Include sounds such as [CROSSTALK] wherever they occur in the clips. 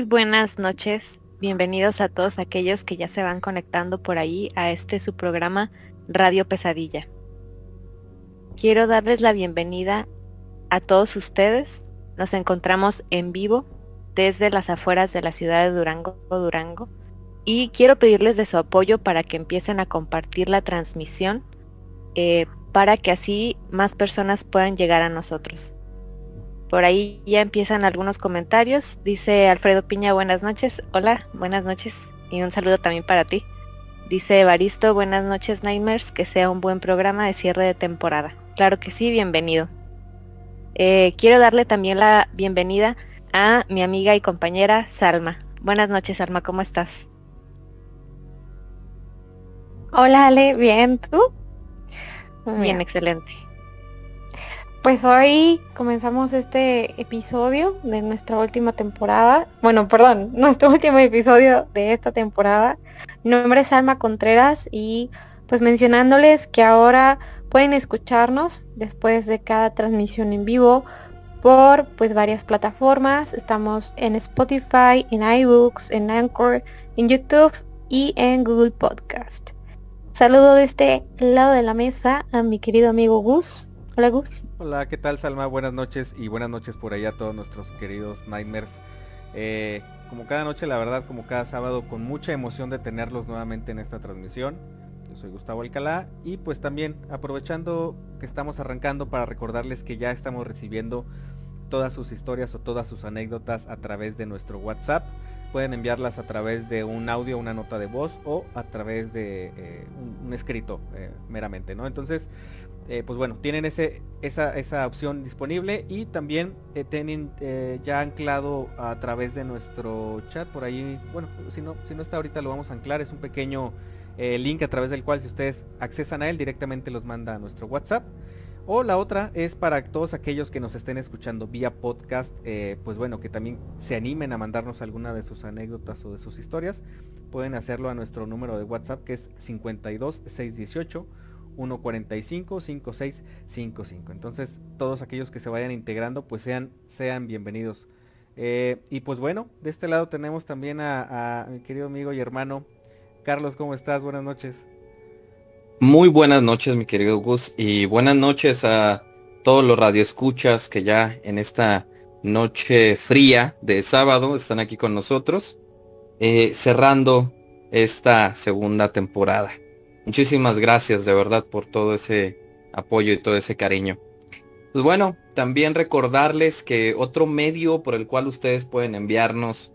Muy buenas noches, bienvenidos a todos aquellos que ya se van conectando por ahí a este su programa Radio Pesadilla. Quiero darles la bienvenida a todos ustedes. Nos encontramos en vivo desde las afueras de la ciudad de Durango, Durango, y quiero pedirles de su apoyo para que empiecen a compartir la transmisión eh, para que así más personas puedan llegar a nosotros. Por ahí ya empiezan algunos comentarios. Dice Alfredo Piña, buenas noches. Hola, buenas noches. Y un saludo también para ti. Dice Evaristo, buenas noches Nightmares, que sea un buen programa de cierre de temporada. Claro que sí, bienvenido. Eh, quiero darle también la bienvenida a mi amiga y compañera Salma. Buenas noches Salma, ¿cómo estás? Hola Ale, bien, ¿tú? Bien, excelente. Pues hoy comenzamos este episodio de nuestra última temporada. Bueno, perdón, [LAUGHS] nuestro último episodio de esta temporada. Mi nombre es Alma Contreras y pues mencionándoles que ahora pueden escucharnos después de cada transmisión en vivo por pues varias plataformas. Estamos en Spotify, en iBooks, en Anchor, en YouTube y en Google Podcast. Saludo de este lado de la mesa a mi querido amigo Gus. Hola ¿qué tal Salma? Buenas noches y buenas noches por ahí a todos nuestros queridos Nightmares. Eh, como cada noche, la verdad, como cada sábado, con mucha emoción de tenerlos nuevamente en esta transmisión. Yo soy Gustavo Alcalá y pues también aprovechando que estamos arrancando para recordarles que ya estamos recibiendo todas sus historias o todas sus anécdotas a través de nuestro WhatsApp. Pueden enviarlas a través de un audio, una nota de voz o a través de eh, un, escrito eh, meramente, ¿no? Entonces, eh, pues bueno, tienen esa, esa, opción disponible y también eh, tienen eh, ya anclado a través de nuestro chat por ahí, bueno, si no, si no está ahorita lo vamos a anclar, es un pequeño link a través del cual si ustedes accesan a él directamente los manda a nuestro WhatsApp. O la otra es para todos aquellos que nos estén escuchando vía podcast, pues bueno, que también se animen a mandarnos alguna de sus anécdotas o de sus historias. Pueden hacerlo a nuestro número de WhatsApp que es 52618 145-5655. Entonces, todos aquellos que se vayan integrando, pues sean, sean bienvenidos. Eh, y pues bueno, de este lado tenemos también a, mi querido amigo y hermano Carlos, ¿cómo estás? Buenas noches. Muy buenas noches, mi querido Gus, y buenas noches a todos los radioescuchas que ya en esta noche fría de sábado están aquí con nosotros, eh, cerrando esta segunda temporada. Muchísimas gracias de verdad por todo ese apoyo y todo ese cariño. Pues bueno, también recordarles que otro medio por el cual ustedes pueden enviarnos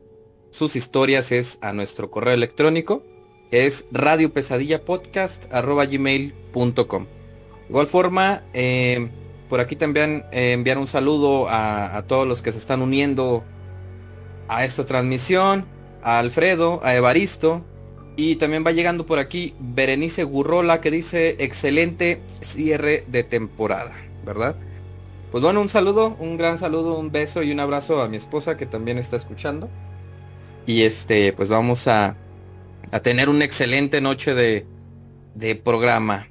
sus historias es a nuestro correo electrónico, que es radiopesadillapodcast.gmail.com. igual forma, eh, por aquí también eh, enviar un saludo a todos los que se están uniendo a esta transmisión, a Alfredo, a Evaristo, y también va llegando por aquí Berenice Gurrola que dice excelente cierre de temporada, ¿verdad? Pues bueno, un saludo, un gran saludo, un beso y un abrazo a mi esposa que también está escuchando. Y este, pues vamos a, a tener una excelente noche de, de programa.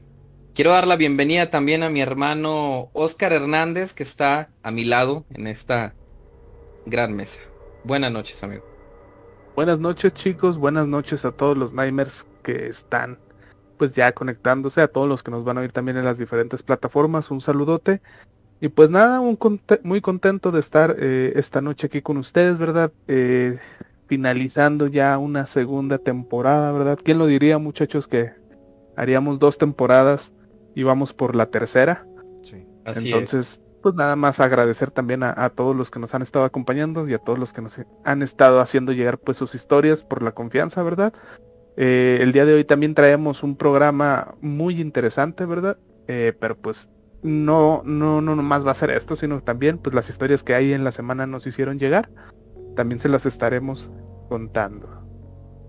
Quiero dar la bienvenida también a mi hermano Oscar Hernández que está a mi lado en esta gran mesa. Buenas noches, amigo. Buenas noches chicos, buenas noches a todos los Nightmares que están pues ya conectándose, a todos los que nos van a oír también en las diferentes plataformas, un saludote. Y pues nada, un muy contento de estar eh, esta noche aquí con ustedes, ¿verdad? Eh, finalizando ya una segunda temporada, ¿verdad? ¿Quién lo diría muchachos que haríamos dos temporadas y vamos por la tercera? Sí, así Entonces, pues nada más agradecer también a, todos los que nos han estado acompañando y a todos los que nos han estado haciendo llegar pues sus historias por la confianza, ¿verdad? Eh, el día de hoy también traemos un programa muy interesante, ¿verdad? Eh, pero pues no, no, no nomás va a ser esto, sino también pues las historias que hay en la semana nos hicieron llegar. También se las estaremos contando.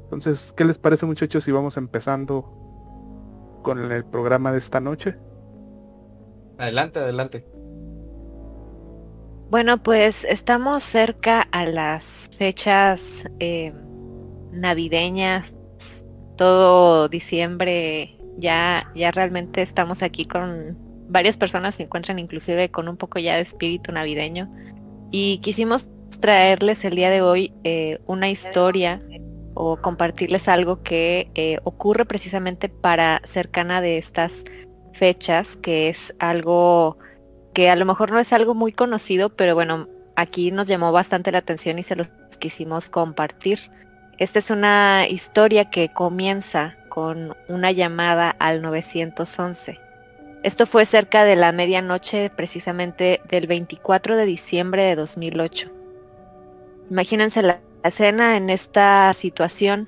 Entonces, ¿qué les parece muchachos si vamos empezando con el programa de esta noche? Adelante, adelante. Bueno, pues estamos cerca a las fechas eh, navideñas, todo diciembre, ya, ya realmente estamos aquí con varias personas se encuentran inclusive con un poco ya de espíritu navideño. Y quisimos traerles el día de hoy eh, una historia o compartirles algo que eh, ocurre precisamente para cercana de estas fechas, que es algo que a lo mejor no es algo muy conocido, pero bueno, aquí nos llamó bastante la atención y se los quisimos compartir. Esta es una historia que comienza con una llamada al 911. Esto fue cerca de la medianoche precisamente del 24 de diciembre de 2008. Imagínense la escena en esta situación.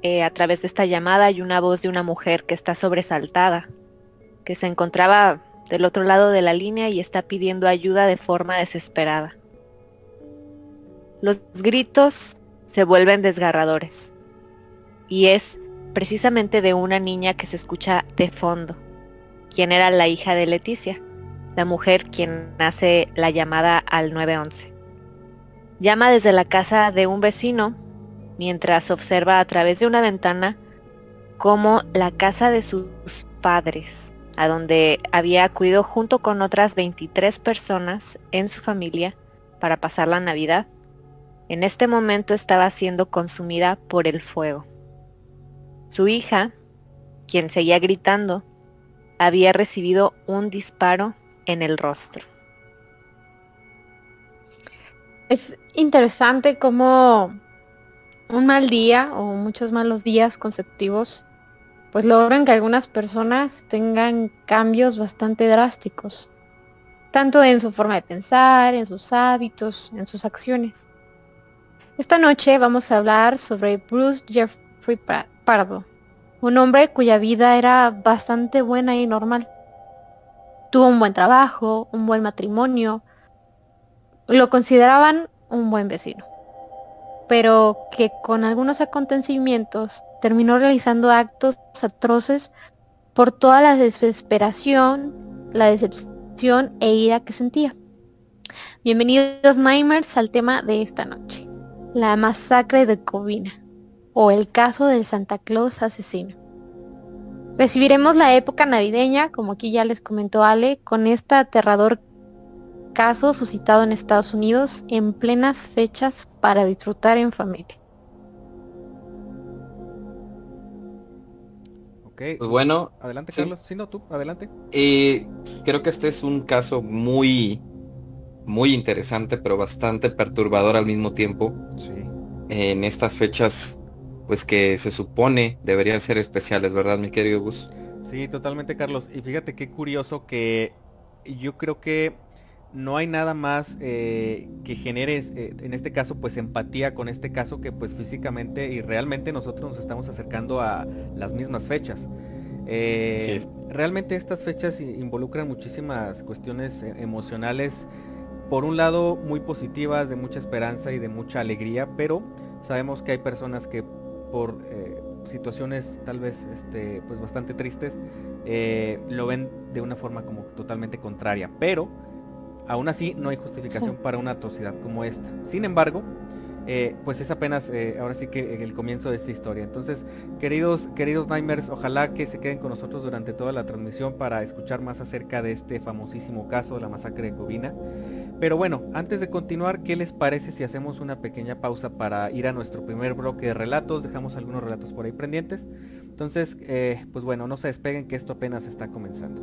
Eh, a través de esta llamada hay una voz de una mujer que está sobresaltada, que se encontraba del otro lado de la línea y está pidiendo ayuda de forma desesperada. Los gritos se vuelven desgarradores y es precisamente de una niña que se escucha de fondo, quien era la hija de Leticia, la mujer quien hace la llamada al 911. Llama desde la casa de un vecino mientras observa a través de una ventana cómo la casa de sus padres a donde había acudido junto con otras 23 personas en su familia para pasar la Navidad, en este momento estaba siendo consumida por el fuego. Su hija, quien seguía gritando, había recibido un disparo en el rostro. Es interesante cómo un mal día o muchos malos días consecutivos pues logran que algunas personas tengan cambios bastante drásticos, tanto en su forma de pensar, en sus hábitos, en sus acciones. Esta noche vamos a hablar sobre Bruce Jeffrey Pardo, un hombre cuya vida era bastante buena y normal. Tuvo un buen trabajo, un buen matrimonio, lo consideraban un buen vecino, pero que con algunos acontecimientos terminó realizando actos atroces por toda la desesperación, la decepción e ira que sentía. Bienvenidos Nightmares al tema de esta noche, la masacre de Covina, o el caso del Santa Claus asesino. Recibiremos la época navideña, como aquí ya les comentó Ale, con este aterrador caso suscitado en Estados Unidos en plenas fechas para disfrutar en familia. Pues bueno. Adelante, Carlos. Sí, no, tú, adelante. Eh, creo que este es un caso muy, muy interesante, pero bastante perturbador al mismo tiempo. Sí. En estas fechas, pues que se supone deberían ser especiales, ¿verdad, mi querido Gus? Sí, totalmente, Carlos. Y fíjate qué curioso que yo creo que no hay nada más eh, que genere, eh, en este caso, pues empatía con este caso que pues físicamente y realmente nosotros nos estamos acercando a las mismas fechas. Eh, realmente estas fechas involucran muchísimas cuestiones emocionales, por un lado muy positivas, de mucha esperanza y de mucha alegría, pero sabemos que hay personas que por situaciones tal vez este, pues bastante tristes, lo ven de una forma como totalmente contraria. Pero Aún así, no hay justificación para una atrocidad como esta. Sin embargo, eh, pues es apenas eh, ahora sí que el comienzo de esta historia. Entonces, queridos, queridos Nightmares, ojalá que se queden con nosotros durante toda la transmisión para escuchar más acerca de este famosísimo caso, la masacre de Covina. Pero bueno, antes de continuar, ¿qué les parece si hacemos una pequeña pausa para ir a nuestro primer bloque de relatos? Dejamos algunos relatos por ahí pendientes. Entonces, eh, pues bueno, no se despeguen que esto apenas está comenzando.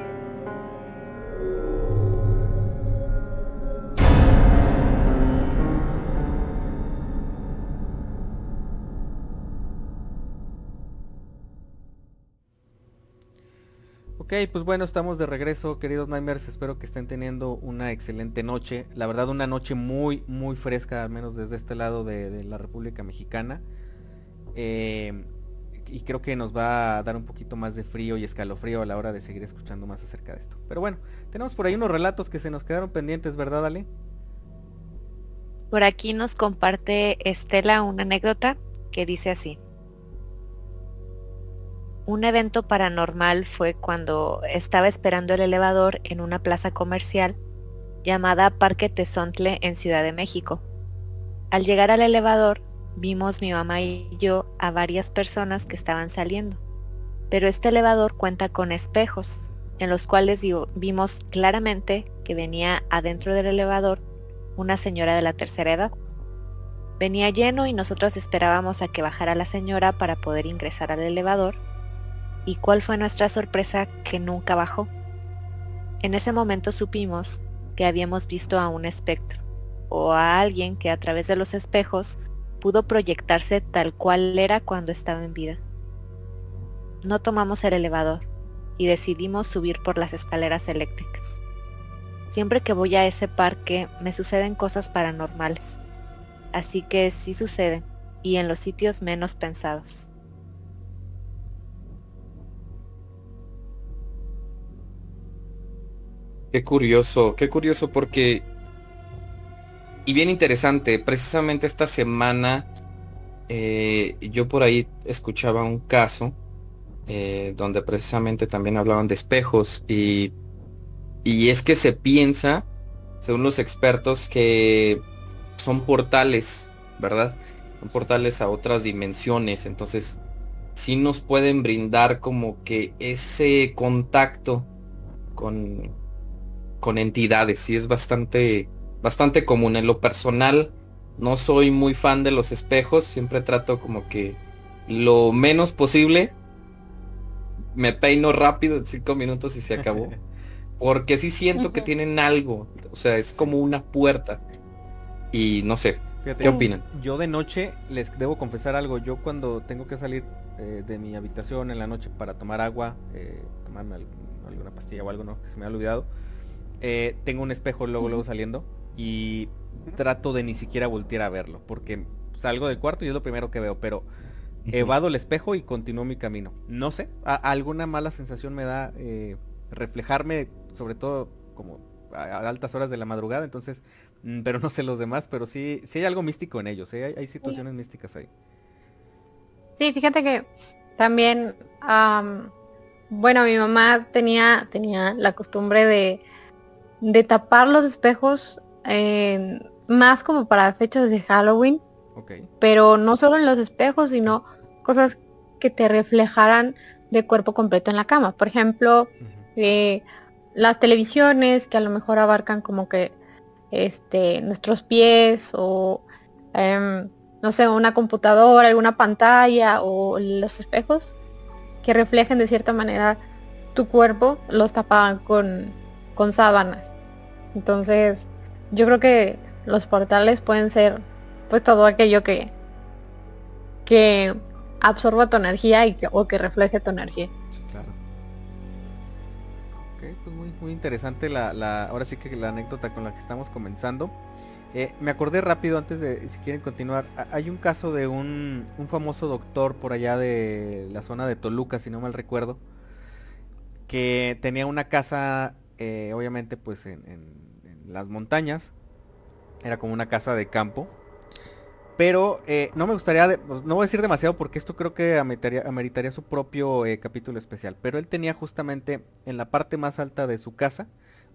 Ok, pues bueno, estamos de regreso, queridos Nightmares. Espero que estén teniendo una excelente noche. La verdad, una noche muy, muy fresca, al menos desde este lado de, la República Mexicana. Eh, y creo que nos va a dar un poquito más de frío y escalofrío a la hora de seguir escuchando más acerca de esto. Pero bueno, tenemos por ahí unos relatos que se nos quedaron pendientes, ¿verdad, Ale? Por aquí nos comparte Estela una anécdota que dice así. Un evento paranormal fue cuando estaba esperando el elevador en una plaza comercial llamada Parque Tezontle en Ciudad de México. Al llegar al elevador, vimos mi mamá y yo a varias personas que estaban saliendo, pero este elevador cuenta con espejos, en los cuales vimos claramente que venía adentro del elevador una señora de la tercera edad. Venía lleno y nosotros esperábamos a que bajara la señora para poder ingresar al elevador ¿Y cuál fue nuestra sorpresa que nunca bajó? En ese momento supimos que habíamos visto a un espectro, o a alguien que a través de los espejos pudo proyectarse tal cual era cuando estaba en vida. No tomamos el elevador y decidimos subir por las escaleras eléctricas. Siempre que voy a ese parque me suceden cosas paranormales, así que sí suceden y en los sitios menos pensados. Qué curioso, qué curioso porque... Y bien interesante, precisamente esta semana eh, yo por ahí escuchaba un caso eh, donde precisamente también hablaban de espejos y, y es que se piensa, según los expertos, que son portales, ¿verdad? Son portales a otras dimensiones, entonces sí nos pueden brindar como que ese contacto con, con entidades, sí es bastante, bastante común. En lo personal, no soy muy fan de los espejos, siempre trato como que lo menos posible. Me peino rápido en cinco minutos y se acabó. [LAUGHS] Porque sí siento que tienen algo. O sea, es como una puerta. Y no sé. ¿Qué opinan? Yo de noche les debo confesar algo. Yo cuando tengo que salir eh, de mi habitación en la noche para tomar agua, eh, tomarme alguna pastilla o algo, ¿no? Que se me ha olvidado eh, tengo un espejo luego, luego saliendo y trato de ni siquiera voltear a verlo, porque salgo del cuarto y es lo primero que veo, pero evado el espejo y continúo mi camino. No sé, alguna mala sensación me da eh, reflejarme, sobre todo como a, altas horas de la madrugada, entonces, mm, pero no sé los demás, pero sí, sí hay algo místico en ellos, ¿eh? hay, situaciones místicas ahí. Sí, fíjate que también, bueno, mi mamá tenía, tenía la costumbre de de tapar los espejos más como para fechas de Halloween. Pero no solo en los espejos, sino cosas que te reflejaran de cuerpo completo en la cama. Por ejemplo, eh, las televisiones que a lo mejor abarcan como que este, nuestros pies o em, no sé, una computadora, alguna pantalla o los espejos que reflejen de cierta manera tu cuerpo, los tapaban con, con sábanas. Entonces, yo creo que los portales pueden ser pues todo aquello que que absorba tu energía y o que refleje tu energía. claro. Ok, pues muy, muy interesante la, la, ahora sí que la anécdota con la que estamos comenzando. Eh, me acordé rápido antes de, si quieren continuar, hay un caso de un, un, famoso doctor por allá de la zona de Toluca, si no mal recuerdo, que tenía una casa eh, obviamente pues en, las montañas. Era como una casa de campo. Pero eh, no me gustaría, de- pues, no voy a decir demasiado porque esto creo que ameritaría, ameritaría su propio eh, capítulo especial. Pero él tenía justamente en la parte más alta de su casa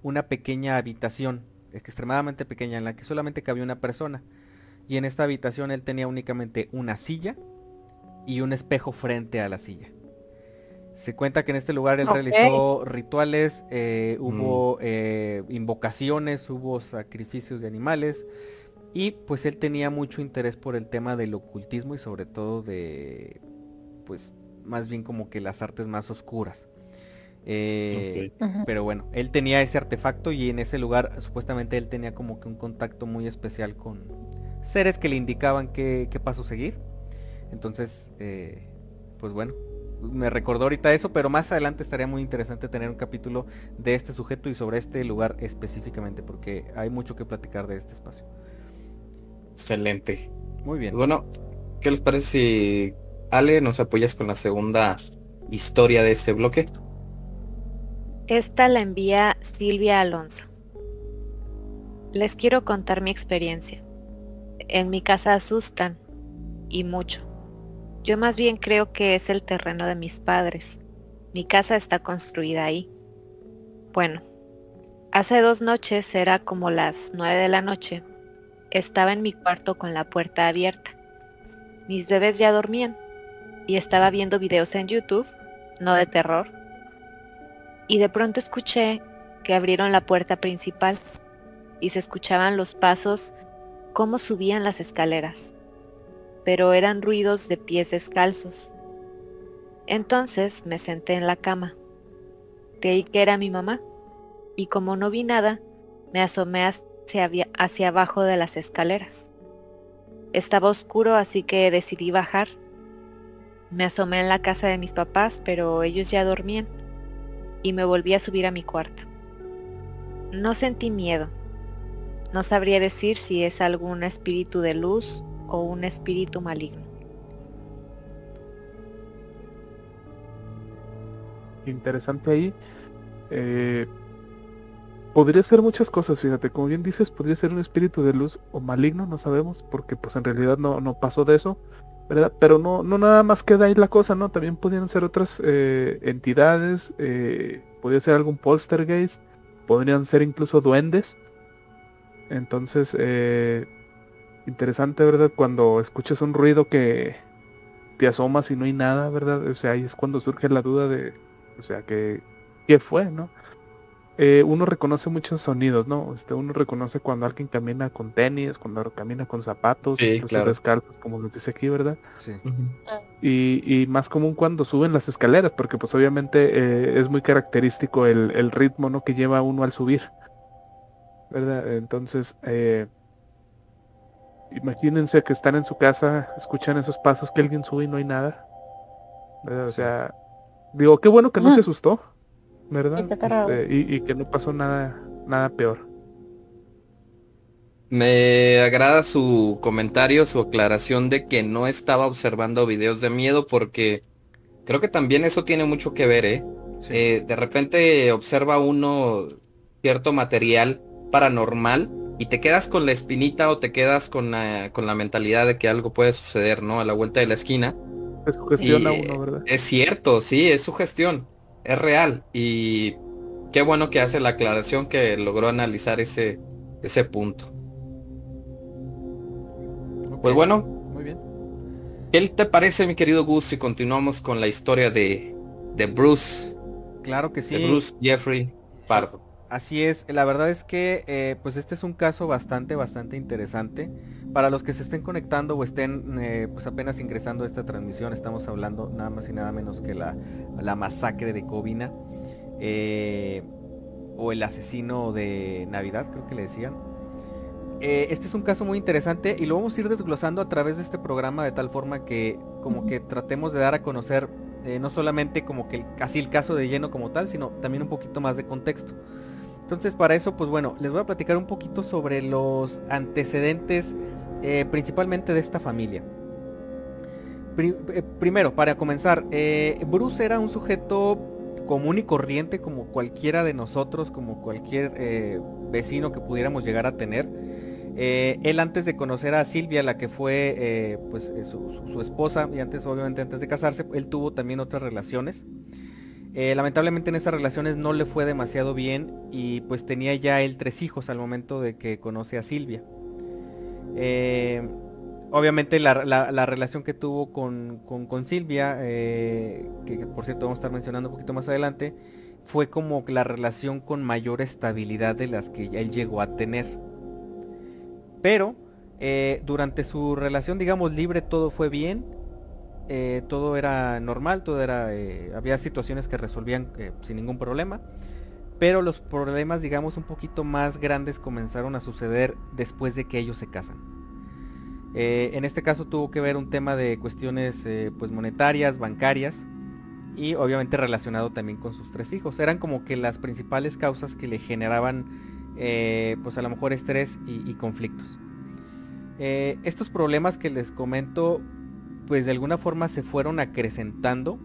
una pequeña habitación, extremadamente pequeña, en la que solamente cabía una persona. Y en esta habitación él tenía únicamente una silla y un espejo frente a la silla. Se cuenta que en este lugar él realizó rituales, eh, hubo eh, invocaciones, hubo sacrificios de animales y pues él tenía mucho interés por el tema del ocultismo y sobre todo de, pues más bien como que las artes más oscuras. Eh, pero bueno, él tenía ese artefacto y en ese lugar supuestamente él tenía como que un contacto muy especial con seres que le indicaban qué, qué paso seguir. Entonces, eh, pues bueno, me recordó ahorita eso, pero más adelante estaría muy interesante tener un capítulo de este sujeto y sobre este lugar específicamente, porque hay mucho que platicar de este espacio. Excelente. Muy bien. Bueno, ¿qué les parece si Ale nos apoyas con la segunda historia de este bloque? Esta la envía Silvia Alonso. Les quiero contar mi experiencia. En mi casa asustan, y mucho. Yo más bien creo que es el terreno de mis padres. Mi casa está construida ahí. Bueno, hace dos noches, era como las nueve de la noche, estaba en mi cuarto con la puerta abierta. Mis bebés ya dormían y estaba viendo videos en YouTube, no de terror, y de pronto escuché que abrieron la puerta principal y se escuchaban los pasos cómo subían las escaleras, pero eran ruidos de pies descalzos. Entonces me senté en la cama. Creí que era mi mamá y como no vi nada, me asomé hacia, hacia abajo de las escaleras. Estaba oscuro así que decidí bajar. Me asomé en la casa de mis papás, pero ellos ya dormían y me volví a subir a mi cuarto. No sentí miedo. No sabría decir si es algún espíritu de luz o un espíritu maligno. Interesante ahí. Eh, podría ser muchas cosas, fíjate, como bien dices, podría ser un espíritu de luz o maligno, no sabemos, porque pues en realidad no, no pasó de eso, ¿verdad? Pero no, no nada más queda ahí la cosa, ¿no? También podrían ser otras eh, entidades, eh, podría ser algún poltergeist, podrían ser incluso duendes. Entonces, eh, interesante, ¿verdad? Cuando escuchas un ruido que te asomas y no hay nada, ¿verdad? O sea, ahí es cuando surge la duda de, o sea, que, ¿qué fue, no? Eh, uno reconoce muchos sonidos, ¿no? Este, uno reconoce cuando alguien camina con tenis, cuando camina con zapatos, Sí, claro. descalzos, como nos dice aquí, ¿verdad? Sí. Y, y más común cuando suben las escaleras, porque pues obviamente eh, es muy característico el, el ritmo, ¿no? Que lleva uno al subir, ¿verdad? Entonces, eh, imagínense que están en su casa, escuchan esos pasos, que alguien sube y no hay nada. O Sí. sea, digo, qué bueno que no se asustó, ¿verdad? Sí. Este, y, y que no pasó nada, nada peor. Me agrada su comentario, su aclaración de que no estaba observando videos de miedo porque creo que también eso tiene mucho que ver, ¿eh? Sí. Eh, de repente observa uno cierto material paranormal y te quedas con la espinita o te quedas con la, con la mentalidad de que algo puede suceder, ¿no? A la vuelta de la esquina. Se sugestiona Y- uno, ¿verdad? Es cierto, sí, es su gestión, es real y qué bueno que hace la aclaración que logró analizar ese, ese punto. Pues bueno, Muy bien. ¿qué te parece mi querido Gus si continuamos con la historia de, de Bruce, Claro que sí. de Bruce Jeffrey Pardo? Así es, la verdad es que eh, pues este es un caso bastante, bastante interesante. Para los que se estén conectando o estén eh, pues apenas ingresando a esta transmisión, estamos hablando nada más y nada menos que la, la masacre de Covina. eh, o el asesino de Navidad, creo que le decían. Este es un caso muy interesante y lo vamos a ir desglosando a través de este programa de tal forma que como que tratemos de dar a conocer no solamente como que el- casi el caso de lleno como tal, sino también un poquito más de contexto. Entonces para eso, pues bueno, les voy a platicar un poquito sobre los antecedentes eh, principalmente de esta familia. Eh, primero, para comenzar, eh, Bruce era un sujeto común y corriente como cualquiera de nosotros, como cualquier vecino que pudiéramos llegar a tener. Él antes de conocer a Silvia, la que fue pues, eh, su, esposa, y antes, obviamente antes de casarse, él tuvo también otras relaciones. Lamentablemente en esas relaciones no le fue demasiado bien y pues tenía ya él tres hijos al momento de que conoce a Silvia. obviamente la, relación que tuvo con, con Silvia, que por cierto vamos a estar mencionando un poquito más adelante, fue como la relación con mayor estabilidad de las que él llegó a tener. Pero eh, durante su relación, digamos, libre todo fue bien. Eh, todo era normal, todo era. Eh, había situaciones que resolvían sin ningún problema. Pero los problemas, digamos, un poquito más grandes comenzaron a suceder después de que ellos se casan. en este caso tuvo que ver un tema de cuestiones pues monetarias, bancarias y obviamente relacionado también con sus tres hijos. Eran como que las principales causas que le generaban eh, pues a lo mejor estrés y, conflictos. Eh, estos problemas que les comento pues de alguna forma se fueron acrecentando.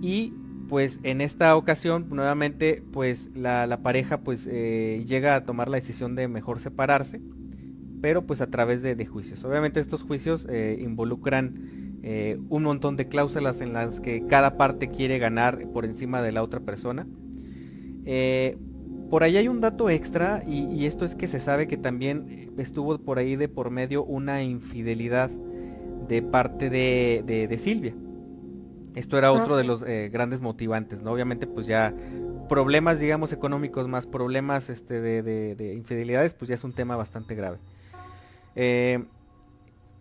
Y pues en esta ocasión nuevamente pues la, pareja pues eh, llega a tomar la decisión de mejor separarse pero pues a través de, juicios. Obviamente estos juicios involucran un montón de cláusulas en las que cada parte quiere ganar por encima de la otra persona. Por ahí hay un dato extra y, esto es que se sabe que también estuvo por ahí de por medio una infidelidad de parte de, Silvia. Esto era otro de los eh, grandes motivantes, ¿no? Obviamente pues ya problemas, digamos, económicos más problemas este, de, infidelidades, pues ya es un tema bastante grave. Eh,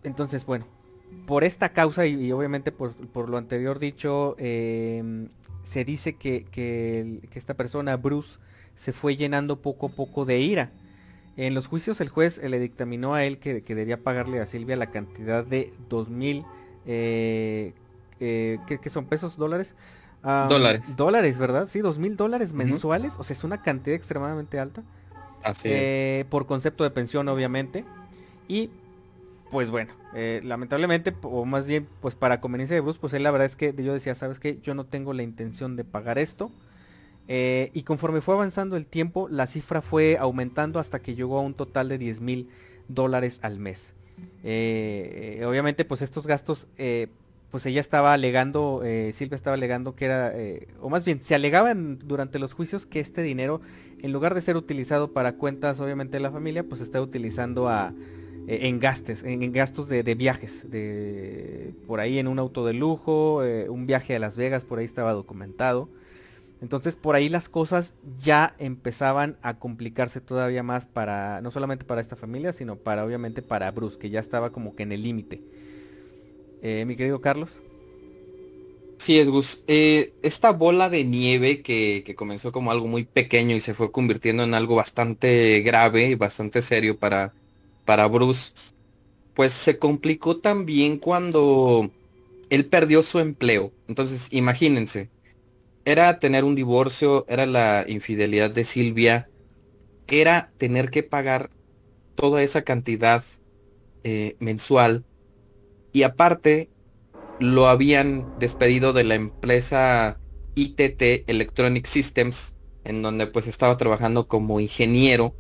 entonces, bueno, por esta causa y, obviamente por, lo anterior dicho, eh, se dice que, que, esta persona, Bruce, se fue llenando poco a poco de ira. En los juicios el juez le dictaminó a él que, debía pagarle a Silvia la cantidad de dos mil, eh, eh, ¿qué, son pesos? ¿Dólares? dólares. Dólares, ¿verdad? Sí, dos mil dólares mensuales. O sea, es una cantidad extremadamente alta. Así eh, Por concepto de pensión, obviamente. Y pues bueno, lamentablemente, o más bien, pues para conveniencia de Bruce, pues él la verdad es que yo decía, ¿sabes qué? Yo no tengo la intención de pagar esto. Eh, y conforme fue avanzando el tiempo, la cifra fue aumentando hasta que llegó a un total de 10 mil dólares al mes. Eh, eh, obviamente, pues estos gastos, pues ella estaba alegando, Silvia estaba alegando que era, o más bien, se alegaban durante los juicios que este dinero, en lugar de ser utilizado para cuentas, obviamente, de la familia, pues está utilizando a, en gastos, en, gastos de, de, viajes, de por ahí en un auto de lujo, un viaje a Las Vegas, por ahí estaba documentado. Entonces por ahí las cosas ya empezaban a complicarse todavía más para, no solamente para esta familia, sino para obviamente para Bruce, que ya estaba como que en el límite. Eh, mi querido Carlos. Sí, es Gus. Eh, esta bola de nieve que, que, comenzó como algo muy pequeño y se fue convirtiendo en algo bastante grave y bastante serio para, para Bruce, pues se complicó también cuando él perdió su empleo. Entonces, imagínense, era tener un divorcio, era la infidelidad de Silvia, era tener que pagar toda esa cantidad eh, mensual y aparte lo habían despedido de la empresa ITT Electronic Systems en donde pues estaba trabajando como ingeniero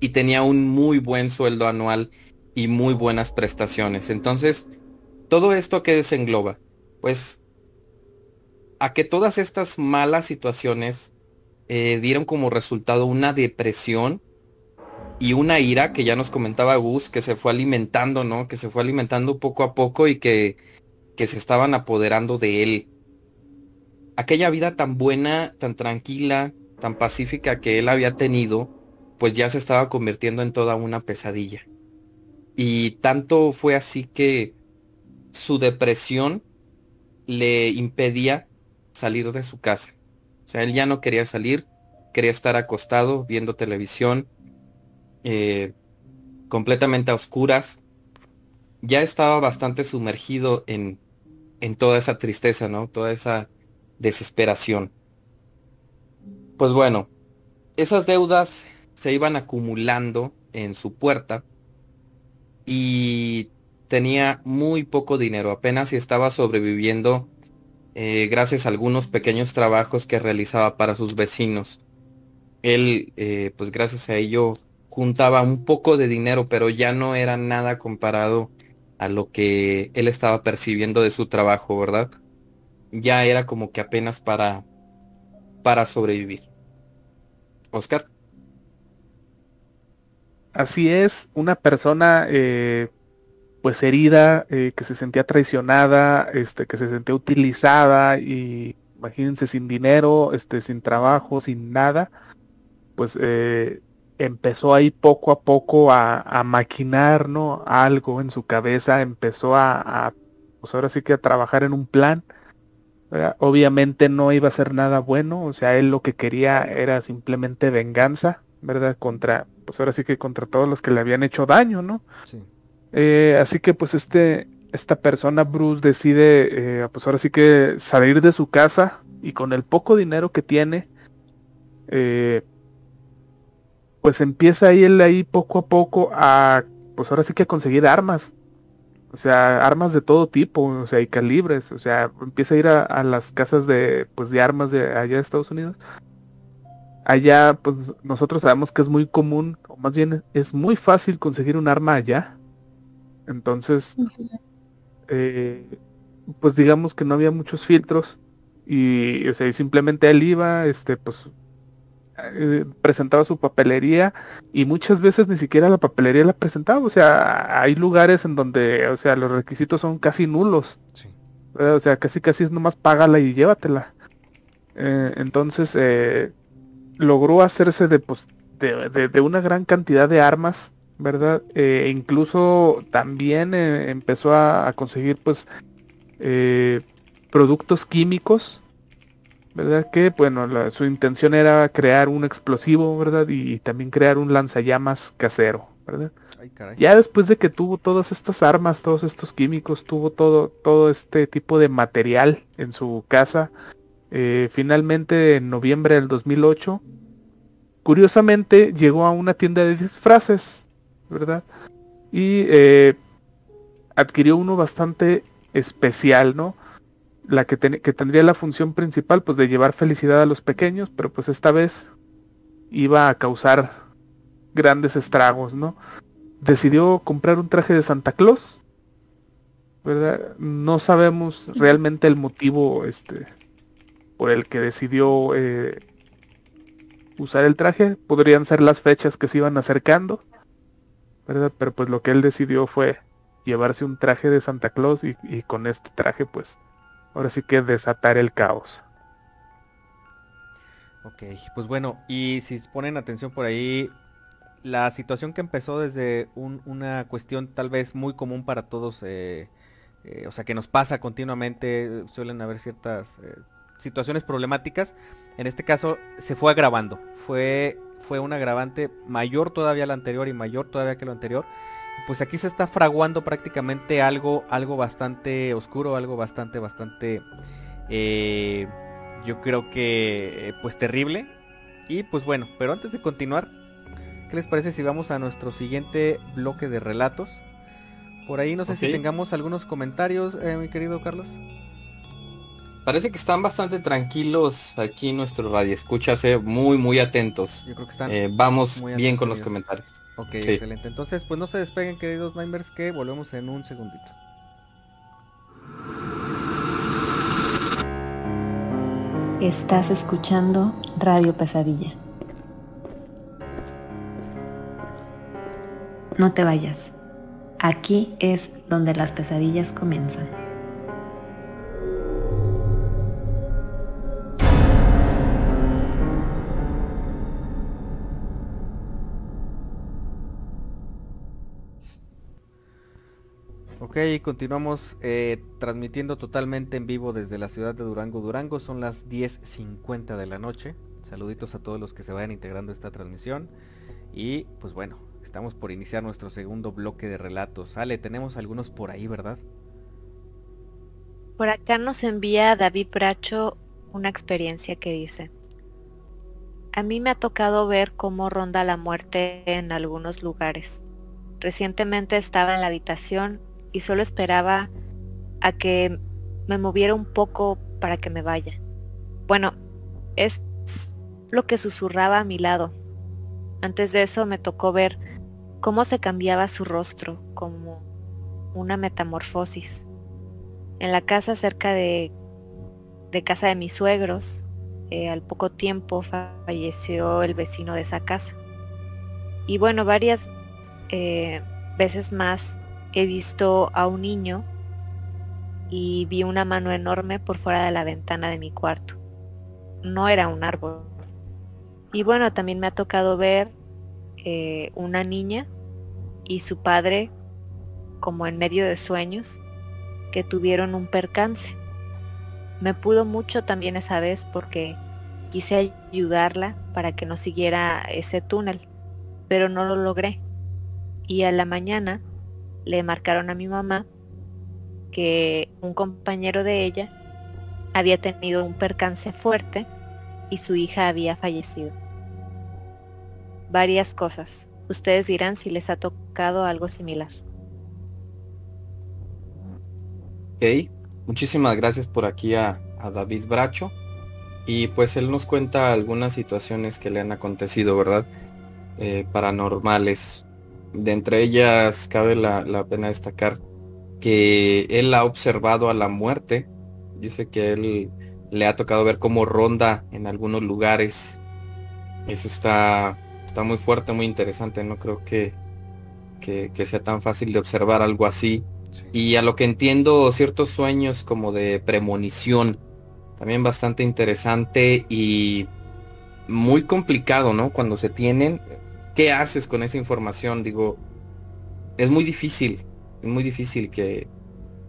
y tenía un muy buen sueldo anual y muy buenas prestaciones. Entonces, todo esto que desengloba, pues a que todas estas malas situaciones eh, dieron como resultado una depresión y una ira que ya nos comentaba Gus, que se fue alimentando, ¿no? Que se fue alimentando poco a poco y que, que se estaban apoderando de él. Aquella vida tan buena, tan tranquila, tan pacífica que él había tenido, pues ya se estaba convirtiendo en toda una pesadilla. Y tanto fue así que su depresión le impedía salir de su casa. O sea, él ya no quería salir, quería estar acostado viendo televisión, eh, completamente a oscuras. Ya estaba bastante sumergido en, en toda esa tristeza, ¿no? Toda esa desesperación. Pues bueno, esas deudas se iban acumulando en su puerta y tenía muy poco dinero, apenas si estaba sobreviviendo eh, gracias a algunos pequeños trabajos que realizaba para sus vecinos. Él, eh, pues gracias a ello, juntaba un poco de dinero, pero ya no era nada comparado a lo que él estaba percibiendo de su trabajo, ¿verdad? Ya era como que apenas para, para sobrevivir. Oscar. Así es, una persona eh, pues herida, eh, que se sentía traicionada, este, que se sentía utilizada y imagínense sin dinero, este, sin trabajo, sin nada, pues eh, empezó ahí poco a poco a, maquinar, ¿no? Algo en su cabeza, empezó a, pues ahora sí que a trabajar en un plan. Obviamente no iba a ser nada bueno, o sea, él lo que quería era simplemente venganza, ¿verdad? Contra, pues ahora sí que contra todos los que le habían hecho daño, ¿no? Sí. Eh, así que pues este, esta persona, Bruce, decide, eh, pues ahora sí que salir de su casa y con el poco dinero que tiene, eh, pues empieza él ahí poco a poco a, pues ahora sí que a conseguir armas. O sea, armas de todo tipo, o sea, y calibres. O sea, empieza a ir a, las casas de, pues, de armas de allá de Estados Unidos. Allá, pues, nosotros sabemos que es muy común, o más bien es muy fácil conseguir un arma allá. Entonces, eh, pues digamos que no había muchos filtros y, o sea, simplemente él iba, este, pues eh, presentaba su papelería y muchas veces ni siquiera la papelería la presentaba. O sea, hay lugares en donde, o sea, los requisitos son casi nulos. O sea, casi casi es nomás págala y llévatela. Eh, entonces, eh, logró hacerse de, pues, de, una gran cantidad de armas, ¿verdad? E incluso también empezó a, a, conseguir, pues, productos químicos ¿verdad? Que, bueno, su intención era crear un explosivo, ¿verdad? Y, también crear un lanzallamas casero, ¿verdad? ya después de que tuvo todas estas armas, todos estos químicos, tuvo todo, todo este tipo de material en su casa, eh, finalmente en noviembre del 2008, curiosamente llegó a una tienda de disfraces, ¿verdad? Y eh, adquirió uno bastante especial, ¿no? la que, que, tendría la función principal pues de llevar felicidad a los pequeños, pero pues esta vez iba a causar grandes estragos, ¿no? Decidió comprar un traje de Santa Claus, ¿verdad? No sabemos realmente el motivo este, por el que decidió eh, usar el traje. Podrían ser las fechas que se iban acercando, ¿verdad? Pero pues lo que él decidió fue llevarse un traje de Santa Claus y, con este traje pues ahora sí que desatar el caos. Ok, pues bueno, y si ponen atención por ahí, la situación que empezó desde una cuestión tal vez muy común para todos, eh, eh, o sea, que nos pasa continuamente, suelen haber ciertas eh, situaciones problemáticas, en este caso se fue agravando, fue, fue un agravante mayor todavía la anterior y mayor todavía que lo anterior, pues aquí se está fraguando prácticamente algo, algo bastante oscuro, algo bastante, bastante, eh, yo creo que, pues terrible. Y pues bueno, pero antes de continuar, ¿qué les parece si vamos a nuestro siguiente bloque de relatos? Por ahí no sé si tengamos algunos comentarios, eh, mi querido Carlos. Parece que están bastante tranquilos aquí nuestro radio escuchas, muy muy atentos. Yo creo que están eh, vamos bien con los comentarios. Ok, excelente. Entonces, pues no se despeguen, queridos Nimers, que volvemos en un segundito. Estás escuchando Radio Pesadilla. No te vayas. Aquí es donde las pesadillas comienzan. Ok, continuamos eh, transmitiendo totalmente en vivo desde la ciudad de Durango, Durango. Son las 10.50 de la noche. Saluditos a todos los que se vayan integrando a esta transmisión. Y pues bueno, estamos por iniciar nuestro segundo bloque de relatos. Ale, tenemos algunos por ahí, ¿verdad? Por acá nos envía David Bracho una experiencia que dice. A mí me ha tocado ver cómo ronda la muerte en algunos lugares. Recientemente estaba en la habitación y solo esperaba a que me moviera un poco para que me vaya. Bueno, es lo que susurraba a mi lado. Antes de eso me tocó ver cómo se cambiaba su rostro, como una metamorfosis. En la casa cerca de, de casa de mis suegros, eh, al poco tiempo falleció el vecino de esa casa. Y bueno, varias eh, veces más he visto a un niño y vi una mano enorme por fuera de la ventana de mi cuarto. No era un árbol. Y bueno, también me ha tocado ver eh, una niña y su padre como en medio de sueños que tuvieron un percance. Me pudo mucho también esa vez porque quise ayudarla para que no siguiera ese túnel, pero no lo logré. Y a la mañana le marcaron a mi mamá que un compañero de ella había tenido un percance fuerte y su hija había fallecido. Varias cosas. Ustedes dirán si les ha tocado algo similar. Ok, muchísimas gracias por aquí a, David Bracho. Y pues él nos cuenta algunas situaciones que le han acontecido, ¿verdad? Eh, paranormales. De entre ellas cabe la, la pena destacar que él ha observado a la muerte. Dice que él le ha tocado ver cómo ronda en algunos lugares. Eso está, está muy fuerte, muy interesante. No creo que, que, sea tan fácil de observar algo así. Y a lo que entiendo, ciertos sueños como de premonición. También bastante interesante y muy complicado, ¿no? Cuando se tienen. ¿Qué haces con esa información? Digo, es muy difícil es muy difícil que,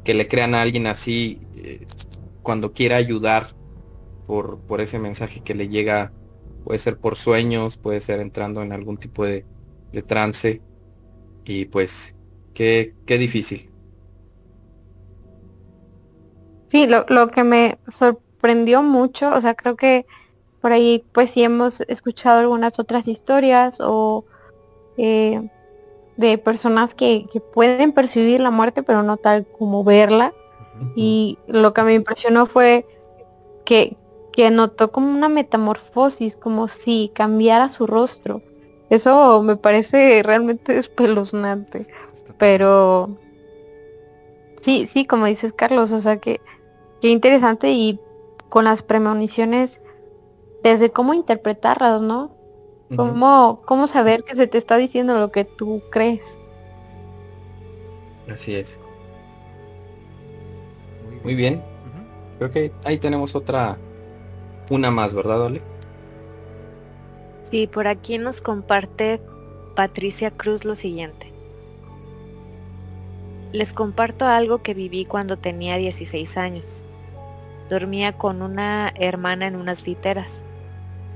le crean a alguien así eh, cuando quiera ayudar por, por ese mensaje que le llega, puede ser por sueños, puede ser entrando en algún tipo de, de trance. Y pues, qué, qué difícil. Sí, lo, lo que me sorprendió mucho, o sea, creo que por ahí pues sí hemos escuchado algunas otras historias o eh, de personas que, pueden percibir la muerte, pero no tal como verla. Y lo que me impresionó fue que, que notó como una metamorfosis, como si cambiara su rostro. Eso me parece realmente [LAUGHS] espeluznante. Pero sí, sí, como dices Carlos, o sea que, que interesante y con las premoniciones, desde cómo interpretarlas, ¿no? ¿Cómo, ¿Cómo saber que se te está diciendo lo que tú crees? Así es. Muy bien. Creo que ahí tenemos otra, una más, ¿verdad, Ale? Sí, por aquí nos comparte Patricia Cruz lo siguiente. Les comparto algo que viví cuando tenía 16 años. Dormía con una hermana en unas literas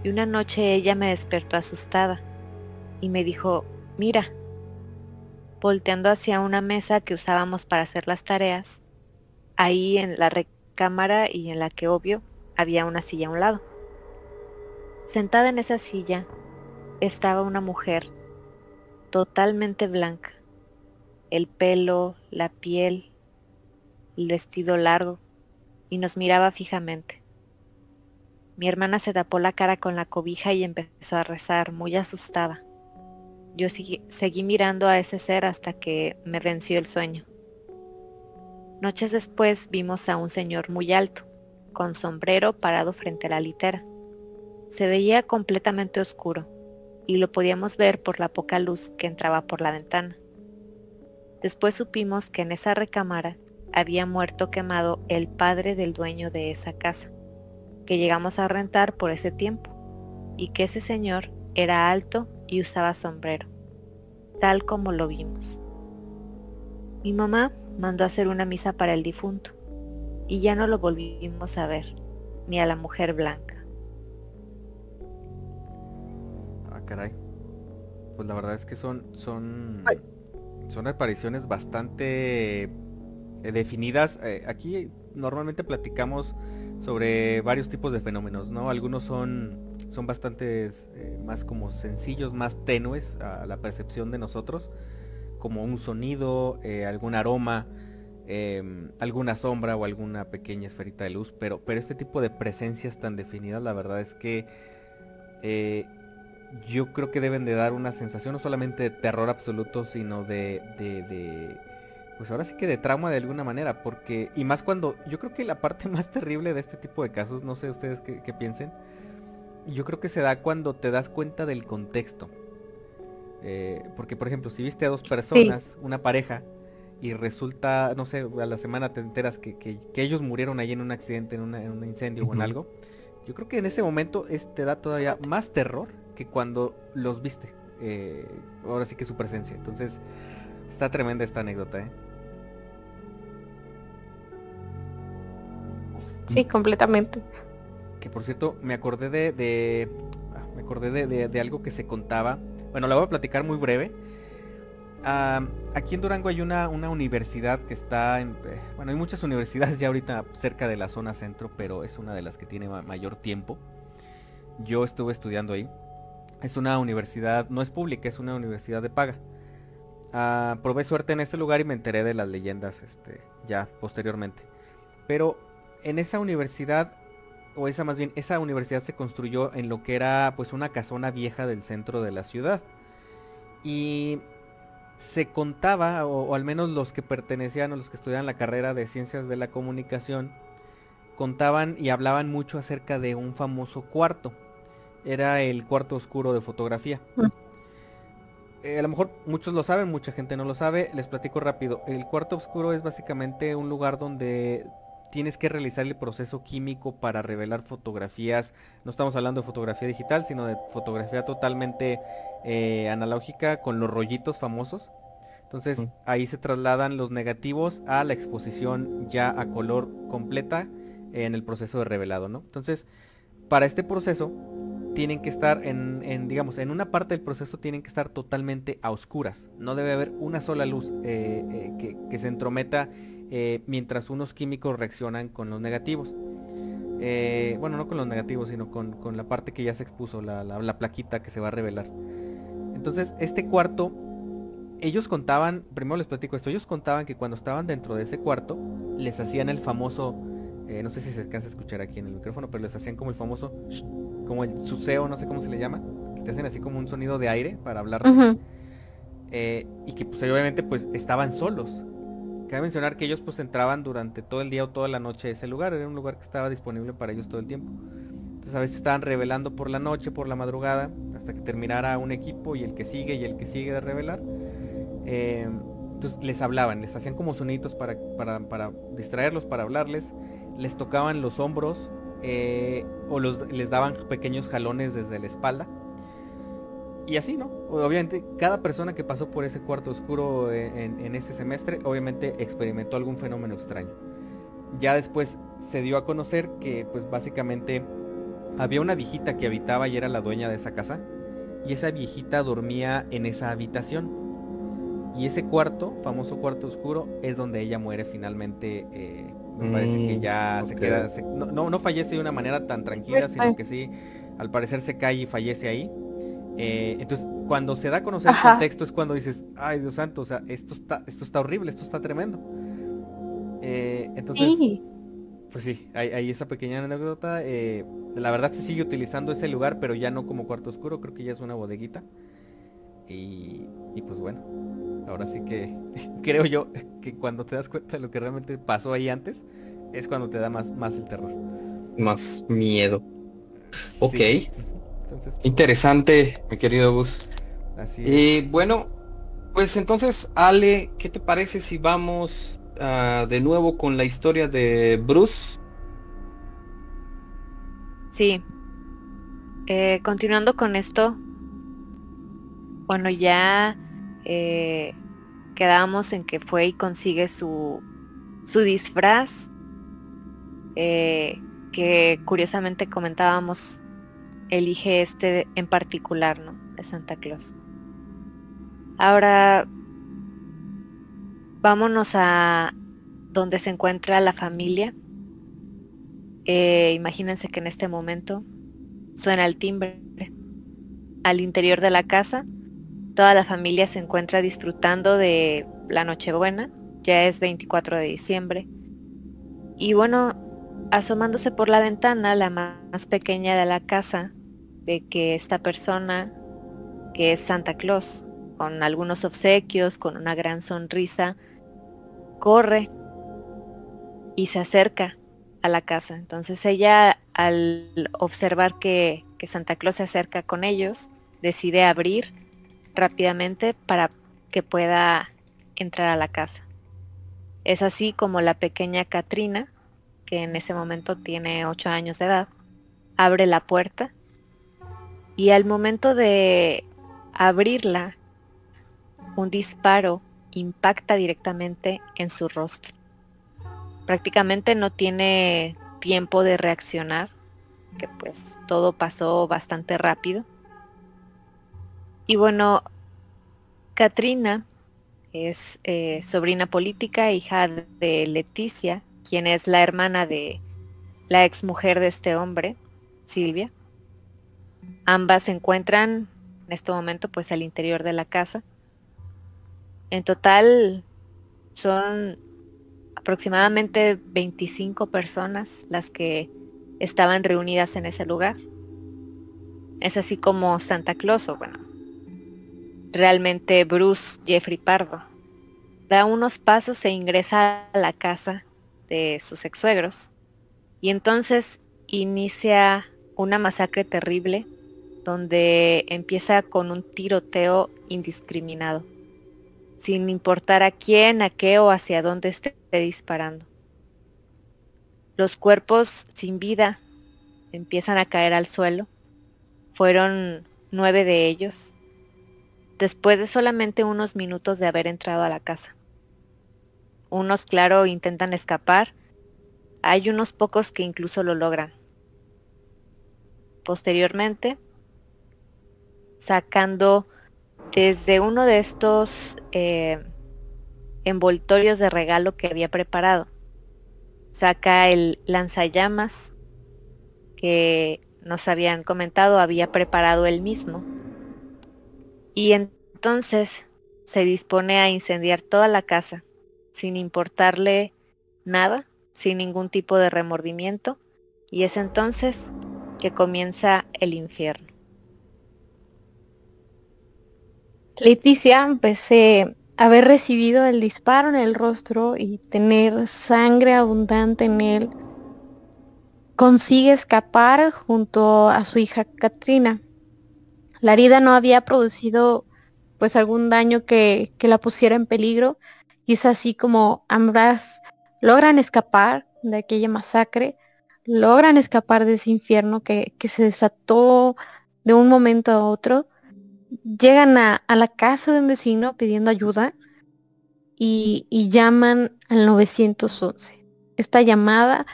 y una noche ella me despertó asustada y me dijo, mira, volteando hacia una mesa que usábamos para hacer las tareas, ahí en la recámara y en la que obvio había una silla a un lado. Sentada en esa silla estaba una mujer totalmente blanca, el pelo, la piel, el vestido largo, y nos miraba fijamente. Mi hermana se tapó la cara con la cobija y empezó a rezar, muy asustada. Yo seguí, mirando a ese ser hasta que me venció el sueño. Noches después vimos a un señor muy alto, con sombrero parado frente a la litera. Se veía completamente oscuro y lo podíamos ver por la poca luz que entraba por la ventana. Después supimos que en esa recámara había muerto quemado el padre del dueño de esa casa que llegamos a rentar por ese tiempo, y que ese señor era alto y usaba sombrero, tal como lo vimos. Mi mamá mandó hacer una misa para el difunto, y ya no lo volvimos a ver, ni a la mujer blanca. Ah, caray. Pues la verdad es que son, son, son apariciones bastante eh, definidas. Eh, aquí normalmente platicamos sobre varios tipos de fenómenos, ¿no? Algunos son, son bastante eh, más como sencillos, más tenues a la percepción de nosotros, como un sonido, eh, algún aroma, em, alguna sombra o alguna pequeña esferita de luz, pero, pero este tipo de presencias tan definidas, la verdad es que eh, yo creo que deben de dar una sensación no solamente de terror absoluto, sino de, de, pues ahora sí que de trauma de alguna manera, porque, y más cuando, yo creo que la parte [LAUGHS] más terrible de este tipo de casos, no sé ustedes qué, piensen, yo creo que se da cuando te das cuenta del contexto. Eh, porque, por ejemplo, si viste a dos personas, una pareja, y resulta, no sé, a la semana te enteras que, que, ellos murieron ahí en un accidente, en, un incendio o en algo, yo creo que en ese momento es, te da todavía más terror que cuando los viste. Eh, ahora sí que su presencia. Entonces, está tremenda esta anécdota, ¿eh? Sí, completamente. Que por cierto, me acordé de, ah, me acordé de, de, algo que se contaba. Bueno, la voy a platicar muy breve. Ah, aquí en Durango hay una, una universidad que está en, eh, bueno, hay muchas [LAUGHS] universidades ya ahorita cerca de la zona centro, pero es una de las que tiene mayor tiempo. Yo estuve estudiando ahí. Es una universidad, no es pública, es una universidad de paga. Uh, probé suerte en ese lugar y me enteré de las leyendas este, ya posteriormente. Pero en esa universidad, o esa más bien, esa universidad se construyó en lo que era pues una casona vieja del centro de la ciudad. Y se contaba, o, o, al menos los que pertenecían o los que estudiaban la carrera de ciencias de la comunicación, contaban y hablaban mucho acerca de un famoso cuarto era el cuarto oscuro de fotografía. Mm. Eh, a lo mejor muchos lo saben, mucha gente no lo sabe. Les platico rápido. El cuarto oscuro es básicamente un lugar donde tienes que realizar el proceso químico para revelar fotografías. No estamos hablando de fotografía digital, sino de fotografía totalmente eh, analógica con los rollitos famosos. Entonces ahí se trasladan los negativos a la exposición ya a color completa en el proceso de revelado, ¿no? Entonces, para este proceso tienen que estar en, digamos, en una parte del proceso tienen que estar totalmente a oscuras. No debe haber una sola luz eh, eh, que, se entrometa eh, mientras unos químicos reaccionan con los negativos. bueno, no con los negativos, sino con, la parte que ya se expuso, la, la, plaquita que se va a revelar. Entonces, este cuarto, ellos contaban, primero les platico esto, ellos contaban que cuando estaban dentro de ese cuarto, les hacían el famoso, no sé si se alcanza a escuchar aquí en el micrófono, pero les hacían como el famoso como el suseo, no sé cómo se le llama, que te hacen así como un sonido de aire para hablar. Eh, y que pues obviamente pues estaban solos. Cabe mencionar que ellos pues entraban durante todo el día o toda la noche a ese lugar, era un lugar que estaba disponible para ellos todo el tiempo. Entonces a veces estaban revelando por la noche, por la madrugada, hasta que terminara un equipo y el que sigue y el que sigue de revelar. Eh, entonces les hablaban, les hacían como sonidos para, para, distraerlos, para hablarles, les tocaban los hombros eh, o les daban pequeños jalones desde la espalda. Y así, ¿no? Obviamente, cada persona que pasó por ese cuarto oscuro en, ese semestre, obviamente experimentó algún fenómeno extraño. Ya después se dio a conocer que, pues básicamente, había una viejita que habitaba y era la dueña de esa casa. Y esa viejita dormía en esa habitación. Y ese cuarto, famoso cuarto oscuro, es donde ella muere finalmente eh, me parece que ya mm, se queda, no, no, fallece de una manera tan tranquila, sino que sí, al parecer se cae y fallece ahí. Eh, entonces, cuando se da a conocer el contexto es cuando dices, ay Dios santo, o sea, esto está, esto está horrible, esto está tremendo. Eh, entonces, pues sí, hay, esa pequeña anécdota. Eh, la verdad se sigue utilizando ese lugar, pero ya no como cuarto oscuro, creo que ya es una bodeguita. Y, y pues bueno, Ahora sí que [LAUGHS] creo yo que cuando te das cuenta de lo que realmente pasó ahí antes, es cuando te da más, más el terror. Más miedo. Ok. Entonces, Interesante, mi querido Bus. Así Y bueno, pues entonces, Ale, ¿qué te parece si vamos uh, de nuevo con la historia de Bruce? Sí. Eh, continuando con esto, bueno, ya eh, quedamos en que fue y consigue su, su disfraz, eh, que curiosamente comentábamos, elige este en particular, ¿no? De Santa Claus. Ahora, vámonos a donde se encuentra la familia. Eh, imagínense que en este momento suena el timbre al interior de la casa Toda la familia se encuentra disfrutando de la Nochebuena, ya es 24 de diciembre. Y bueno, asomándose por la ventana, la más pequeña de la casa ve que esta persona que es Santa Claus, con algunos obsequios, con una gran sonrisa, corre y se acerca a la casa. Entonces ella al observar que, que Santa Claus se acerca con ellos, decide abrir rápidamente para que pueda entrar a la casa. Es así como la pequeña Katrina, en ese momento tiene 8 años de edad, abre la puerta y al momento de abrirla, un disparo impacta directamente en su rostro. Prácticamente no tiene tiempo de reaccionar, que pues todo pasó bastante rápido. Y bueno, Katrina es eh, sobrina política, hija de Leticia, quien es la hermana de la ex mujer de este hombre, Silvia. Ambas se encuentran en este momento pues al interior de la casa. En total son aproximadamente 25 personas las que estaban reunidas en ese lugar. Es así como Santa Claus, o bueno, realmente Bruce Jeffrey Pardo. Da unos pasos e ingresa a la casa de sus ex suegros y entonces inicia una masacre terrible donde empieza con un tiroteo indiscriminado, sin importar a quién, a qué o hacia dónde esté disparando. Los cuerpos sin vida empiezan a caer al suelo. Fueron nueve de ellos después de solamente unos minutos de haber entrado a la casa. Unos, claro, intentan escapar. Hay unos pocos que incluso lo logran. Posteriormente, sacando desde uno de estos eh, envoltorios de regalo que había preparado, saca el lanzallamas que nos habían comentado había preparado él mismo y entonces se dispone a incendiar toda la casa, sin importarle nada, sin ningún tipo de remordimiento, y es entonces que comienza el infierno. Leticia, a haber recibido el disparo en el rostro y tener sangre abundante en él, consigue escapar junto a su hija Katrina. La herida no había producido pues algún daño que, la pusiera en peligro y es así como ambas logran escapar de aquella masacre, logran escapar de ese infierno que, se desató de un momento a otro, llegan a, la casa de un vecino pidiendo ayuda y, y llaman al 911. Esta llamada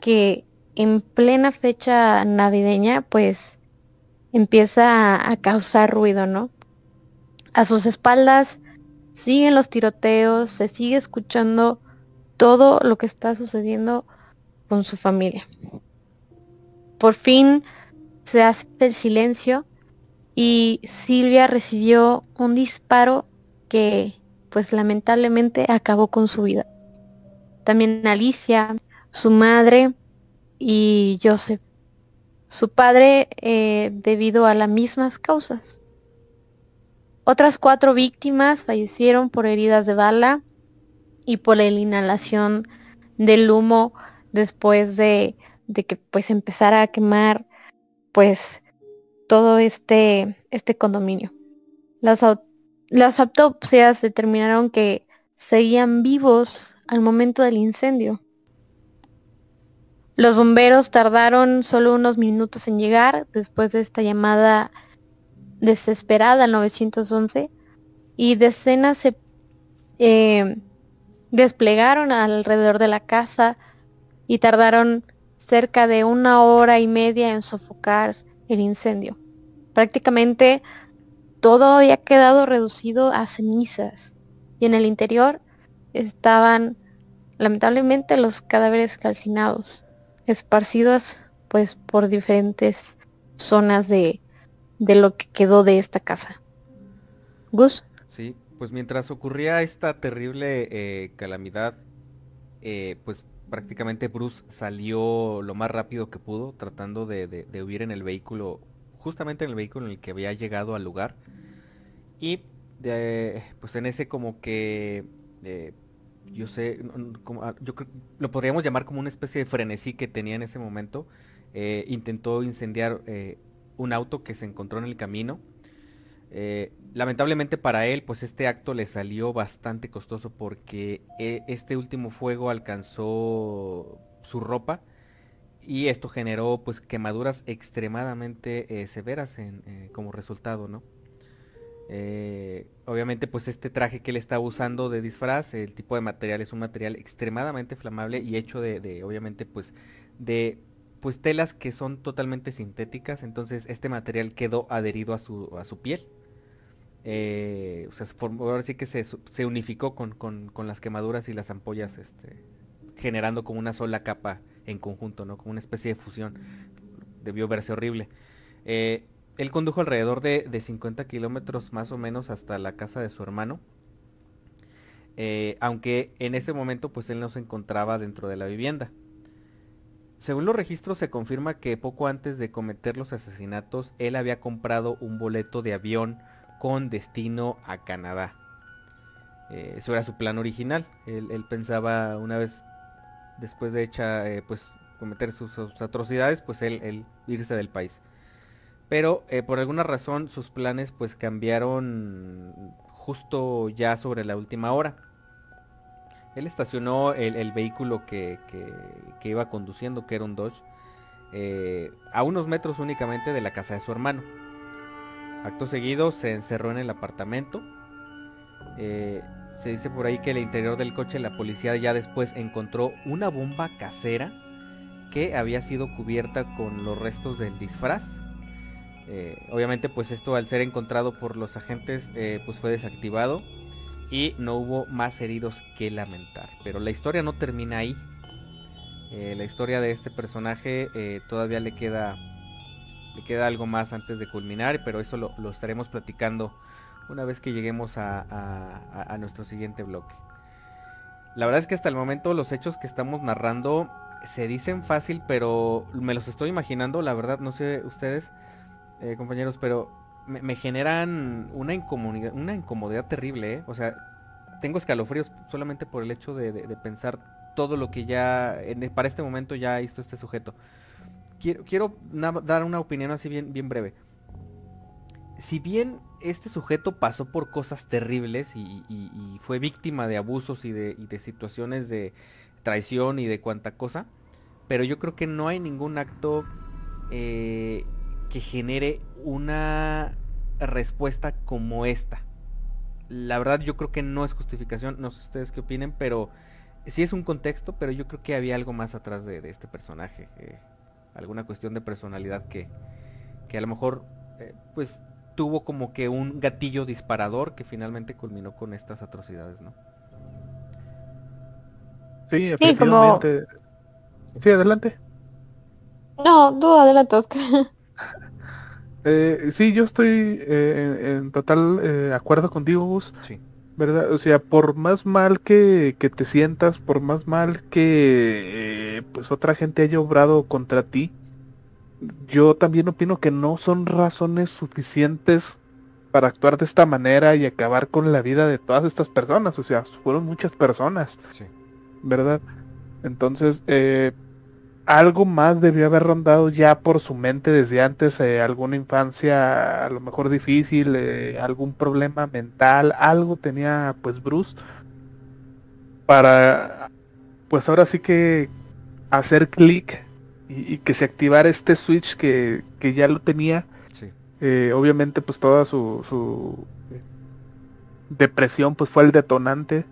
que en plena fecha navideña pues empieza a, causar ruido, ¿no? A sus espaldas siguen los tiroteos, se sigue escuchando todo lo que está sucediendo con su familia. Por fin se hace el silencio y Silvia recibió un disparo que pues lamentablemente acabó con su vida. También Alicia, su madre y Joseph su padre eh, debido a las mismas causas. Otras cuatro víctimas fallecieron por heridas de bala y por la inhalación del humo después de, que pues empezara a quemar pues todo este, este condominio. Las, las autopsias determinaron que seguían vivos al momento del incendio. Los bomberos tardaron solo unos minutos en llegar después de esta llamada desesperada al 911 y decenas se eh, desplegaron alrededor de la casa y tardaron cerca de una hora y media en sofocar el incendio. Prácticamente todo había quedado reducido a cenizas y en el interior estaban lamentablemente los cadáveres calcinados esparcidos pues por diferentes zonas de, de lo que quedó de esta casa. Gus. Sí, pues mientras ocurría esta terrible eh, calamidad, eh, pues prácticamente Bruce salió lo más rápido que pudo, tratando de, de, huir en el vehículo, justamente en el vehículo en el que había llegado al lugar. Y pues en ese como que yo sé, ah, yo lo podríamos llamar como una especie de frenesí que tenía en ese momento. Eh, intentó incendiar eh, un auto que se encontró en el camino. Eh, lamentablemente para él, pues este acto le salió bastante costoso porque este último fuego alcanzó su ropa y esto generó pues quemaduras extremadamente severas como resultado, ¿no? Eh, obviamente pues este traje que él estaba usando de disfraz, el tipo de material es un material extremadamente flamable y hecho de, obviamente pues de pues telas que son totalmente sintéticas, entonces este material quedó adherido a su, a su piel. Eh, o sea, ahora sí que se, unificó con, las quemaduras y las ampollas, este, generando como una sola capa en conjunto, ¿no? Como una especie de fusión. Debió verse horrible. Eh, él condujo alrededor de, 50 kilómetros más o menos hasta la casa de su hermano. Eh, aunque en ese momento pues él no se encontraba dentro de la vivienda. Según los registros se confirma que poco antes de cometer los asesinatos él había comprado un boleto de avión con destino a Canadá. Eh, eso era su plan original. Él, pensaba una vez después de hecha eh, pues cometer sus, atrocidades pues él irse del país. Pero eh, por alguna razón sus planes pues cambiaron justo ya sobre la última hora. Él estacionó el, vehículo que, iba conduciendo, que era un Dodge, eh, a unos metros únicamente de la casa de su hermano. Acto seguido se encerró en el apartamento. Eh, se dice por ahí que el interior del coche la policía ya después encontró una bomba casera que había sido cubierta con los restos del disfraz eh, obviamente pues esto al ser encontrado por los agentes pues fue desactivado y no hubo más heridos que lamentar. Pero la historia no termina ahí. Eh, la historia de este personaje todavía le queda, le queda algo más antes de culminar, pero eso lo, estaremos platicando una vez que lleguemos a, nuestro siguiente bloque. La verdad es que hasta el momento los hechos que estamos narrando se dicen fácil, pero me los estoy imaginando, la verdad, no sé ustedes, eh, compañeros, pero me, generan una incomodidad, una incomodidad terrible, ¿eh? O sea, tengo escalofríos solamente por el hecho de, pensar todo lo que ya, para este momento ya hizo este sujeto. Quiero, dar una opinión así bien, bien breve. Si bien este sujeto pasó por cosas terribles y, fue víctima de abusos y de, y de, situaciones de traición y de cuanta cosa, pero yo creo que no hay ningún acto eh, que genere una respuesta como esta. La verdad yo creo que no es justificación, no sé ustedes qué opinen, pero sí es un contexto, pero yo creo que había algo más atrás de, este personaje. Eh, alguna cuestión de personalidad que, que a lo mejor eh, pues tuvo como que un gatillo disparador que finalmente culminó con estas atrocidades, ¿no? Sí, efectivamente. Sí, adelante. No, tú adelante, Oscar. [LAUGHS] [LAUGHS] Eh, sí, yo estoy eh, en, total eh, acuerdo contigo, Gus. Sí. ¿Verdad? O sea, por más mal que, te sientas, por más mal que pues otra gente haya obrado contra ti, yo también opino que no son razones suficientes para actuar de esta manera y acabar con la vida de todas estas personas. O sea, fueron muchas personas. Sí. ¿Verdad? Entonces, eh, algo más debió haber rondado ya por su mente desde antes, eh, alguna infancia a lo mejor difícil, eh, algún problema mental, algo tenía pues Bruce para pues ahora sí que hacer clic y, que se activara este switch que, ya lo tenía. Eh, obviamente pues toda su, su depresión pues fue el detonante,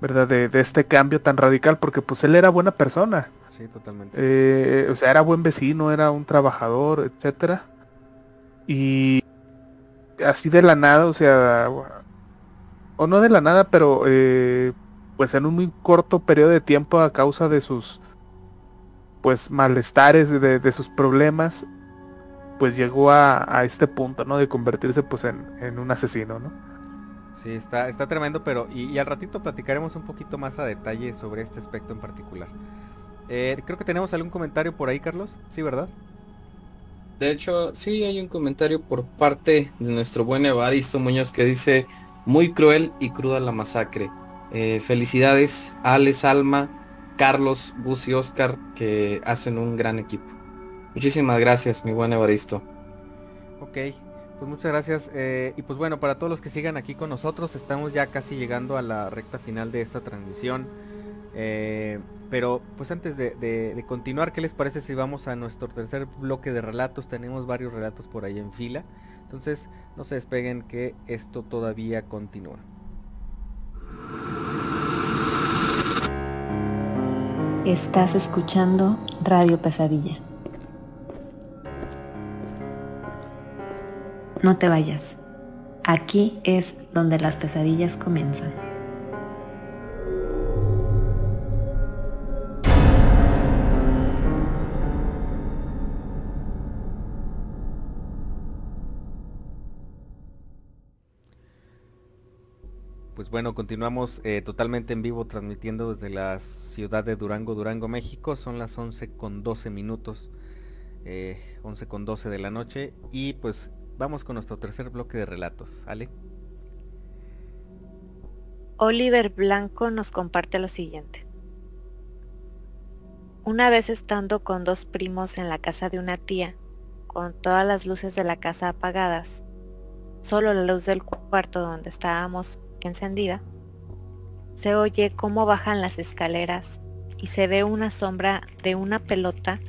¿verdad? De, de este cambio tan radical porque pues él era buena persona Sí, totalmente. Eh, o sea, era buen vecino, era un trabajador, etcétera. Y así de la nada, o sea, o no de la nada, pero eh, pues en un muy corto periodo de tiempo a causa de sus pues malestares, de, sus problemas, pues llegó a, este punto, ¿no? De convertirse pues en, un asesino, ¿no? Sí, está, está tremendo, pero y, al ratito platicaremos un poquito más a detalle sobre este aspecto en particular. Eh, creo que tenemos algún comentario por ahí, Carlos. Sí, ¿verdad? De hecho, sí hay un comentario por parte de nuestro buen Evaristo Muñoz que dice muy cruel y cruda la masacre. Eh, felicidades Alex Alma, Carlos, Gus y Oscar que hacen un gran equipo. Muchísimas gracias, mi buen Evaristo. Ok, pues muchas gracias. Eh, y pues bueno, para todos los que sigan aquí con nosotros, estamos ya casi llegando a la recta final de esta transmisión. Eh, pero pues antes de, continuar, ¿qué les parece si vamos a nuestro tercer bloque de relatos? Tenemos varios relatos por ahí en fila. Entonces no se despeguen que esto todavía continúa. Estás escuchando Radio Pesadilla. No te vayas. Aquí es donde las pesadillas comienzan. Pues bueno, continuamos eh, totalmente en vivo transmitiendo desde la ciudad de Durango, Durango, México. Son las 11 con 12 minutos, 11 eh, con 12 de la noche. Y pues vamos con nuestro tercer bloque de relatos. ¿Ale? Oliver Blanco nos comparte lo siguiente. Una vez estando con dos primos en la casa de una tía, con todas las luces de la casa apagadas, solo la luz del cuarto donde estábamos encendida, se oye cómo bajan las escaleras y se ve una sombra de una pelota.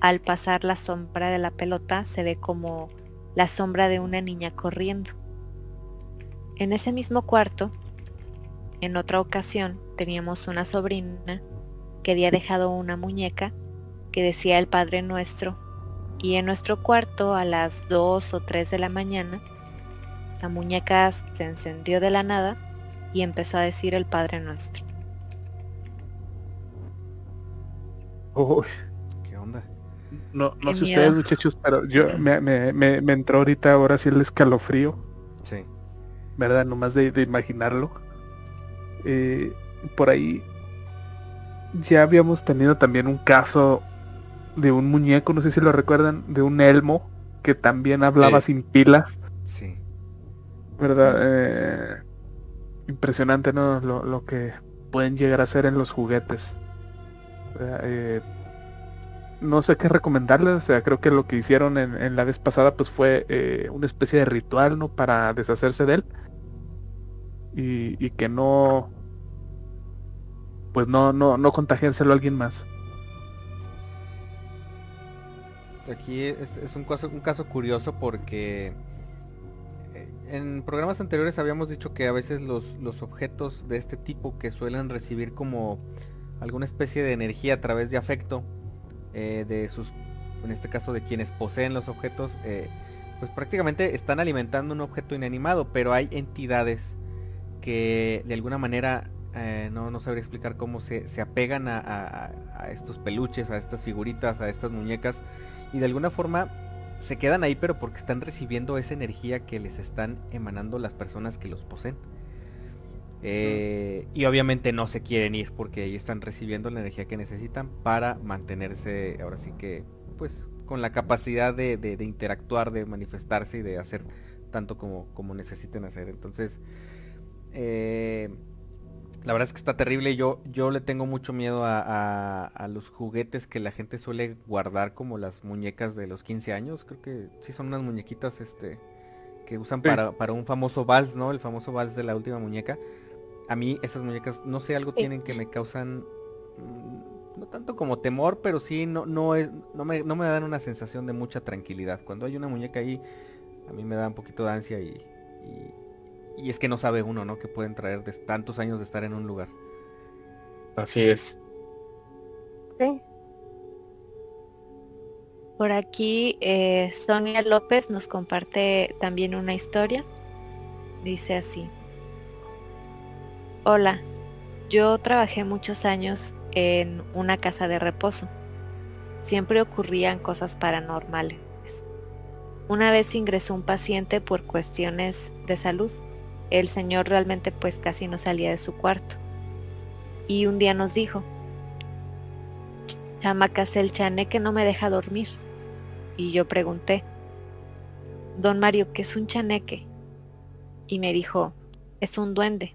Al pasar la sombra de la pelota se ve como la sombra de una niña corriendo. En ese mismo cuarto, en otra ocasión, teníamos una sobrina que había dejado una muñeca que decía el Padre Nuestro y en nuestro cuarto a las 2 o 3 de la mañana la muñeca se encendió de la nada y empezó a decir el Padre Nuestro. Uy. ¿Qué onda? No, no sé ustedes muchachos, pero yo me, me, me, entró ahorita ahora sí el escalofrío. Sí. ¿Verdad? Nomás de, de imaginarlo. Eh, por ahí ya habíamos tenido también un caso de un muñeco, no sé si lo recuerdan, de un elmo que también hablaba sin pilas. Sí. ¿Verdad? Eh, impresionante, ¿no? Lo, que pueden llegar a ser en los juguetes. Eh, no sé qué recomendarles, o sea, creo que lo que hicieron en, la vez pasada pues fue eh, una especie de ritual, ¿no? Para deshacerse de él. Y, que no, pues no, no, no contagiárselo a alguien más. Aquí es, es un, caso, un caso curioso porque en programas anteriores habíamos dicho que a veces los, los objetos de este tipo que suelen recibir como alguna especie de energía a través de afecto eh, de sus, en este caso de quienes poseen los objetos, eh, pues prácticamente están alimentando un objeto inanimado, pero hay entidades que de alguna manera eh, no, no sabría explicar cómo se, apegan a, a, estos peluches, a estas figuritas, a estas muñecas y de alguna forma se quedan ahí pero porque están recibiendo esa energía que les están emanando las personas que los poseen. Eh, y obviamente no se quieren ir porque ahí están recibiendo la energía que necesitan para mantenerse ahora sí que pues con la capacidad de, interactuar, de manifestarse y de hacer tanto como, como necesiten hacer. Entonces, eh, la verdad es que está terrible. Yo, yo le tengo mucho miedo a, los juguetes que la gente suele guardar como las muñecas de los 15 años. Creo que sí son unas muñequitas este que usan para, para, un famoso vals, ¿no? El famoso vals de la última muñeca. A mí esas muñecas, no sé, algo tienen que me causan mm, no tanto como temor, pero sí no, no es, no me, no me dan una sensación de mucha tranquilidad. Cuando hay una muñeca ahí, a mí me da un poquito de ansia y y es que no sabe uno, ¿no? Que pueden traer de tantos años de estar en un lugar. Así es. Sí. Por aquí eh, Sonia López nos comparte también una historia. Dice así. Hola, yo trabajé muchos años en una casa de reposo. Siempre ocurrían cosas paranormales. Una vez ingresó un paciente por cuestiones de salud el señor realmente pues casi no salía de su cuarto. Y un día nos dijo, chamaca, el chané que no me deja dormir. y yo pregunté, Don Mario, ¿qué es un chaneque? Y me dijo, es un duende,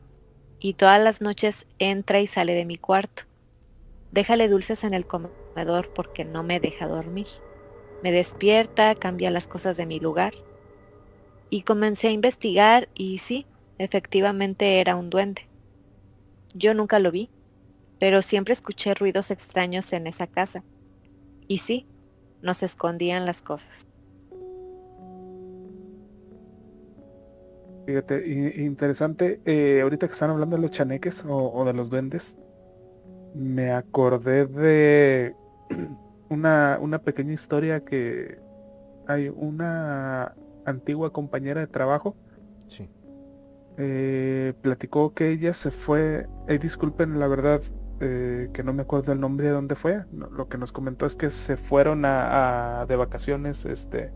y todas las noches entra y sale de mi cuarto. Déjale dulces en el comedor porque no me deja dormir. Me despierta, cambia las cosas de mi lugar. Y comencé a investigar y sí, efectivamente era un duende. Yo nunca lo vi, pero siempre escuché ruidos extraños en esa casa. Y sí, nos escondían las cosas. Fíjate, interesante, eh, ahorita que están hablando de los chaneques o, de los duendes, me acordé de [CLEARS THROAT] una, una pequeña historia que hay una antigua compañera de trabajo. Sí. Eh, platicó que ella se fue, eh, disculpen la verdad, eh, que no me acuerdo el nombre de dónde fue. lo que nos comentó es que se fueron a, de vacaciones, este,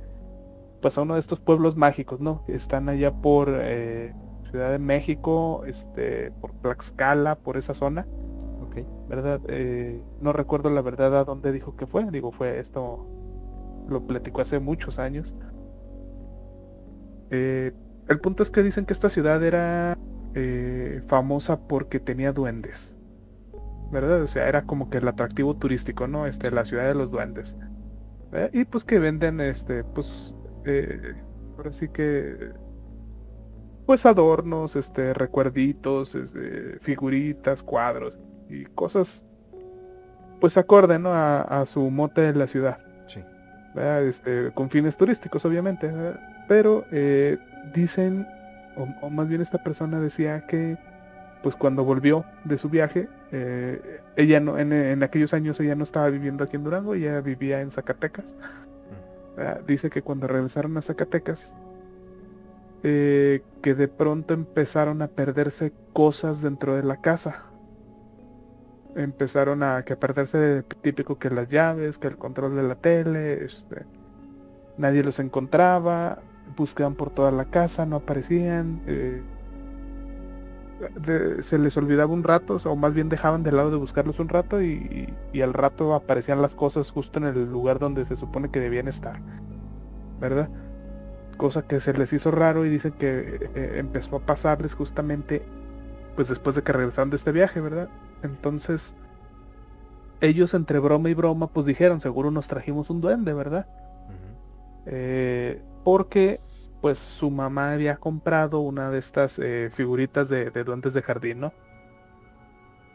pues a uno de estos pueblos mágicos, ¿no? Están allá por eh, Ciudad de México, este, por Tlaxcala, por esa zona. Ok. ¿Verdad? Eh, no recuerdo la verdad a dónde dijo que fue. Digo, fue esto, lo platicó hace muchos años. El punto es que dicen que esta ciudad era famosa porque tenía duendes. ¿verdad? O sea, era como que el atractivo turístico, ¿no? Este, la ciudad de los duendes. ¿Eh? Y pues que venden, este, pues, eh, ahora sí que, pues adornos, este, recuerditos, este, figuritas, cuadros y cosas, pues acorde, ¿no? A, su mote de la ciudad. Sí. Este, con fines turísticos, obviamente. Pero eh, dicen, o más bien esta persona decía que pues cuando volvió de su viaje, eh, ella no, en, aquellos años ella no estaba viviendo aquí en Durango, ella vivía en Zacatecas. Ah, dice que cuando regresaron a Zacatecas, eh, que de pronto empezaron a perderse cosas dentro de la casa. Empezaron a, que perderse de, típico que las llaves, que el control de la tele, este, nadie los encontraba, buscaban por toda la casa, no aparecían. Eh, se les olvidaba un rato, o más bien dejaban de lado de buscarlos un rato y, al rato aparecían las cosas justo en el lugar donde se supone que debían estar, ¿verdad? Cosa que se les hizo raro y dicen que eh, empezó a pasarles justamente pues después de que regresaron de este viaje, ¿verdad? Entonces ellos entre broma y broma pues dijeron, seguro nos trajimos un duende, ¿verdad? Eh, porque pues su mamá había comprado una de estas eh, figuritas de, duendes de jardín, ¿no?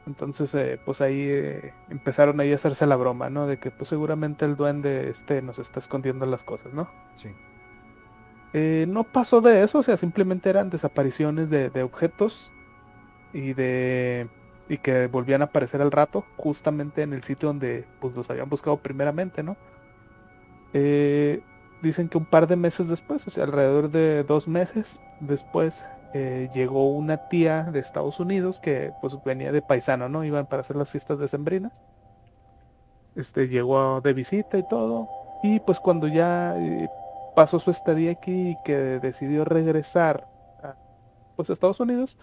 Entonces, eh, pues ahí eh, empezaron ahí a hacerse la broma, ¿no? De que pues seguramente el duende este nos está escondiendo las cosas, ¿no? Sí. no pasó de eso, o sea, simplemente eran desapariciones de, de, objetos y de y que volvían a aparecer al rato, justamente en el sitio donde pues los habían buscado primeramente, ¿no? Eh, dicen que un par de meses después, o sea, alrededor de dos meses después, eh, llegó una tía de Estados Unidos que pues venía de paisano, ¿no? Iban para hacer las fiestas de Sembrinas. Este llegó de visita y todo. Y pues cuando ya eh, pasó su estadía aquí y que decidió regresar a, pues a Estados Unidos,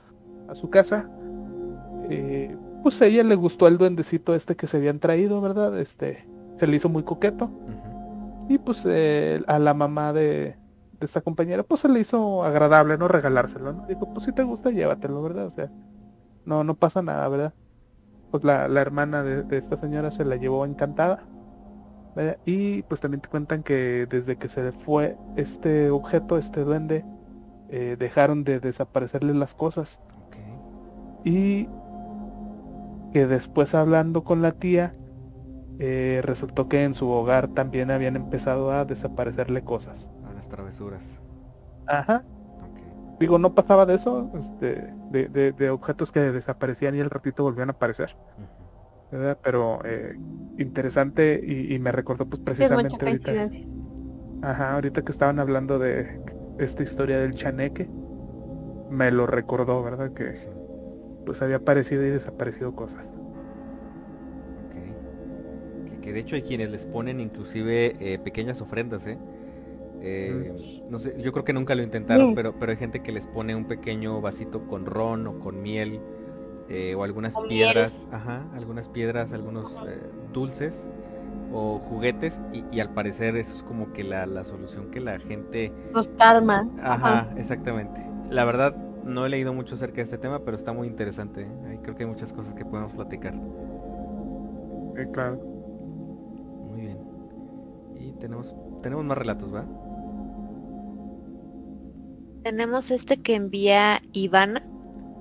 a su casa, eh, pues a ella le gustó el duendecito este que se habían traído, ¿verdad? Este, se le hizo muy coqueto. Y pues eh, a la mamá de, esta compañera pues se le hizo agradable, ¿no? Regalárselo, ¿no? Dijo, pues si te gusta, llévatelo, ¿verdad? O sea, no, no pasa nada, ¿verdad? Pues la, hermana de, esta señora se la llevó encantada. Y pues también te cuentan que desde que se fue este objeto, este duende, eh, dejaron de desaparecerle las cosas. Y que después hablando con la tía, eh, resultó que en su hogar también habían empezado a desaparecerle cosas. A las travesuras. Ajá. Digo, no pasaba de eso, este, de, objetos que desaparecían y al ratito volvían a aparecer. Pero eh, interesante y, me recordó pues precisamente ahorita. Ajá, ahorita que estaban hablando de esta historia del chaneque, me lo recordó, ¿verdad? Que pues había aparecido y desaparecido cosas que de hecho hay quienes les ponen inclusive eh, pequeñas ofrendas, ¿eh? ¿eh? no sé, yo creo que nunca lo intentaron, pero, pero hay gente que les pone un pequeño vasito con ron o con miel eh, o algunas piedras, ajá, algunas piedras, algunos dulces o juguetes y, al parecer eso es como que la, solución que la gente... Los calma. Ajá, exactamente. La verdad no he leído mucho acerca de este tema, pero está muy interesante. ¿eh? creo que hay muchas cosas que podemos platicar. Eh, claro. Tenemos, tenemos más relatos, ¿va? Tenemos este que envía Ivana,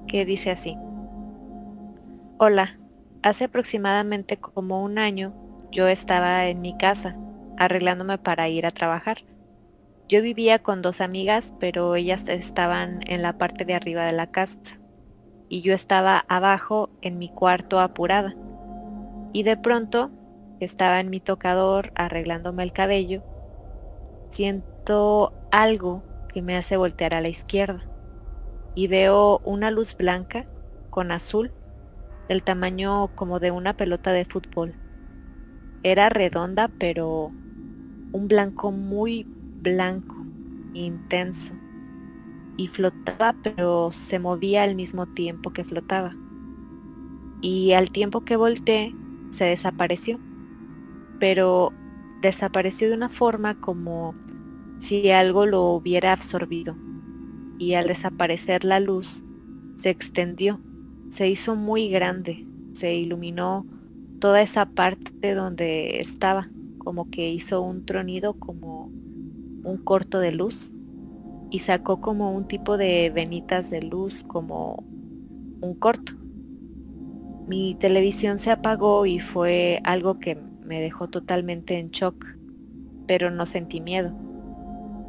que dice así. Hola, hace aproximadamente como un año yo estaba en mi casa, arreglándome para ir a trabajar. Yo vivía con dos amigas, pero ellas estaban en la parte de arriba de la casa y yo estaba abajo en mi cuarto apurada. Y de pronto estaba en mi tocador arreglándome el cabello. Siento algo que me hace voltear a la izquierda y veo una luz blanca con azul del tamaño como de una pelota de fútbol. Era redonda pero un blanco muy blanco, intenso, y flotaba, pero se movía al mismo tiempo que flotaba. Y al tiempo que volteé, se desapareció, pero desapareció de una forma como si algo lo hubiera absorbido. Y al desaparecer la luz, se extendió, se hizo muy grande, se iluminó toda esa parte donde estaba, como que hizo un tronido como un corto de luz y sacó como un tipo de venitas de luz, como un corto. Mi televisión se apagó y fue algo que me dejó totalmente en shock, pero no sentí miedo.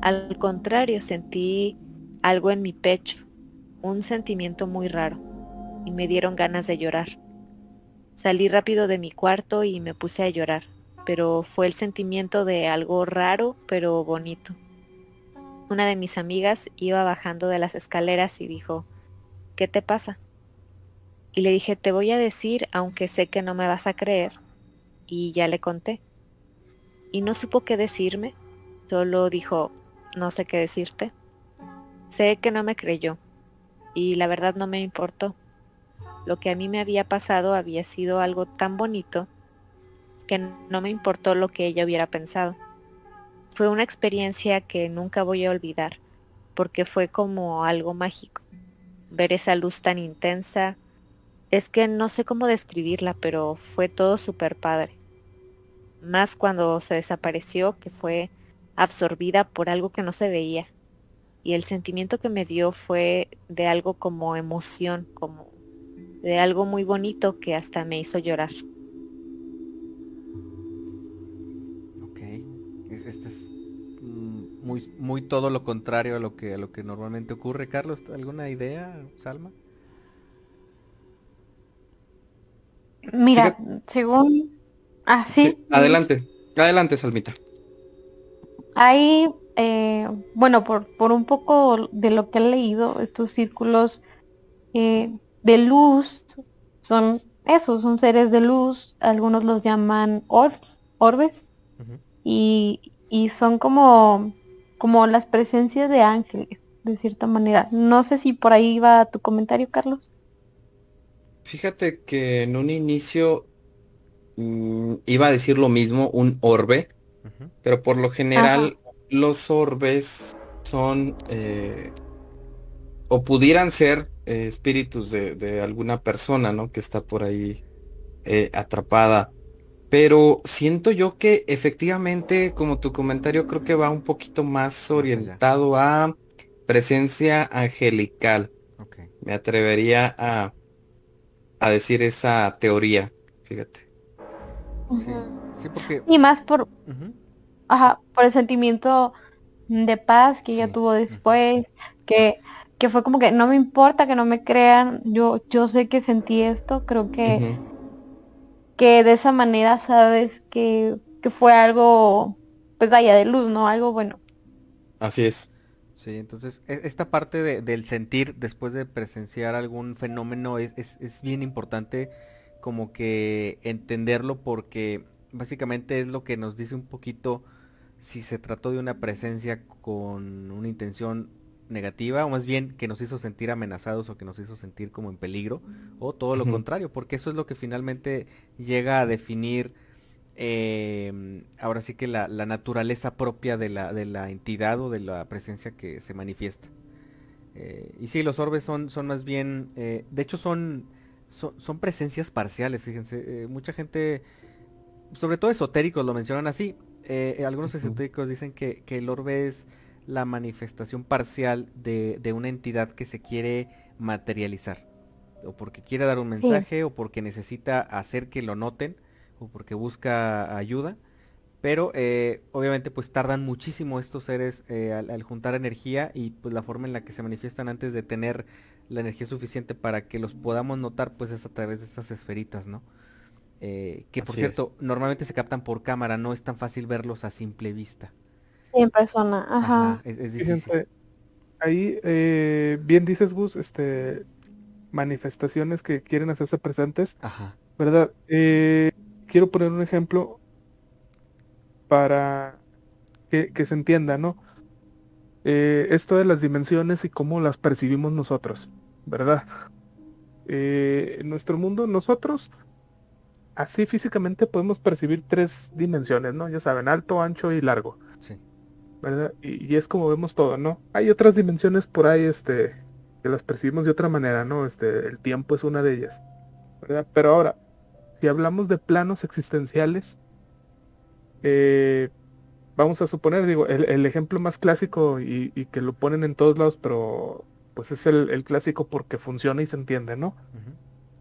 Al contrario, sentí algo en mi pecho, un sentimiento muy raro, y me dieron ganas de llorar. Salí rápido de mi cuarto y me puse a llorar pero fue el sentimiento de algo raro pero bonito. Una de mis amigas iba bajando de las escaleras y dijo, ¿qué te pasa? Y le dije, te voy a decir, aunque sé que no me vas a creer. Y ya le conté. Y no supo qué decirme, solo dijo, no sé qué decirte. Sé que no me creyó, y la verdad no me importó. Lo que a mí me había pasado había sido algo tan bonito que no me importó lo que ella hubiera pensado. Fue una experiencia que nunca voy a olvidar, porque fue como algo mágico. Ver esa luz tan intensa, es que no sé cómo describirla, pero fue todo súper padre. Más cuando se desapareció, que fue absorbida por algo que no se veía. Y el sentimiento que me dio fue de algo como emoción, como de algo muy bonito que hasta me hizo llorar. muy, muy todo lo contrario a lo que a lo que normalmente ocurre. Carlos, ¿alguna idea, Salma? Mira, según ah, sí. Adelante, adelante, Salmita. Hay, eh, bueno, por, por un poco de lo que he leído, estos círculos eh, de luz son esos, son seres de luz, algunos los llaman orbs, orbes, y, y son como como las presencias de ángeles, de cierta manera. No sé si por ahí va tu comentario, Carlos. Fíjate que en un inicio mm, iba a decir lo mismo, un orbe, pero por lo general los orbes son eh, o pudieran ser eh, espíritus de, alguna persona, ¿no? Que está por ahí eh, atrapada. Pero siento yo que efectivamente, como tu comentario, creo que va un poquito más orientado a presencia angelical. Me atrevería a, a decir esa teoría, fíjate. Sí, porque... Y más por, ajá, por el sentimiento de paz que ella tuvo después, que, que fue como que no me importa que no me crean, yo, yo sé que sentí esto, creo que que de esa manera sabes que, fue algo, pues vaya, de luz, ¿no? Algo bueno. Así es. Sí, entonces e, esta parte del sentir después de presenciar algún fenómeno es, es, bien importante como que entenderlo porque básicamente es lo que nos dice un poquito si se trató de una presencia con una intención negativa, o más bien que nos hizo sentir amenazados o que nos hizo sentir como en peligro, o todo lo contrario, porque eso es lo que finalmente llega a definir em, ahora sí que la, la naturaleza propia de la, de la entidad o de la presencia que se manifiesta. Eh, y sí, los orbes son, son más bien, eh, de hecho son, son, son presencias parciales, fíjense. eh, mucha gente, sobre todo esotéricos lo mencionan así. eh, algunos Ujú. esotéricos dicen que, que el orbe es la manifestación parcial de, de una entidad que se quiere materializar. O porque quiere dar un mensaje, o porque necesita hacer que lo noten, o porque busca ayuda. Pero eh, obviamente pues tardan muchísimo estos seres eh, al, al juntar energía y pues la forma en la que se manifiestan antes de tener la energía suficiente para que los podamos notar pues es a través de estas esferitas, ¿no? Eh, que por Así es. cierto, normalmente se captan por cámara, no es tan fácil verlos a simple vista. Sí, en persona, ajá. es, es difícil. Fíjense, ahí eh, bien dices Gus, este manifestaciones que quieren hacerse presentes, Ajá. ¿verdad? Eh, quiero poner un ejemplo para que, que se entienda, ¿no? Eh, esto de las dimensiones y cómo las percibimos nosotros, ¿verdad? Eh, en nuestro mundo, nosotros así físicamente podemos percibir tres dimensiones, ¿no? Ya saben, alto, ancho y largo. Sí. ¿verdad? Y, y es como vemos todo, ¿no? Hay otras dimensiones por ahí, este, que las percibimos de otra manera, ¿no? Este, el tiempo es una de ellas, ¿verdad? Pero ahora, si hablamos de planos existenciales, eh, vamos a suponer, digo, el, el ejemplo más clásico y, y que lo ponen en todos lados, pero pues es el, el clásico porque funciona y se entiende, ¿no?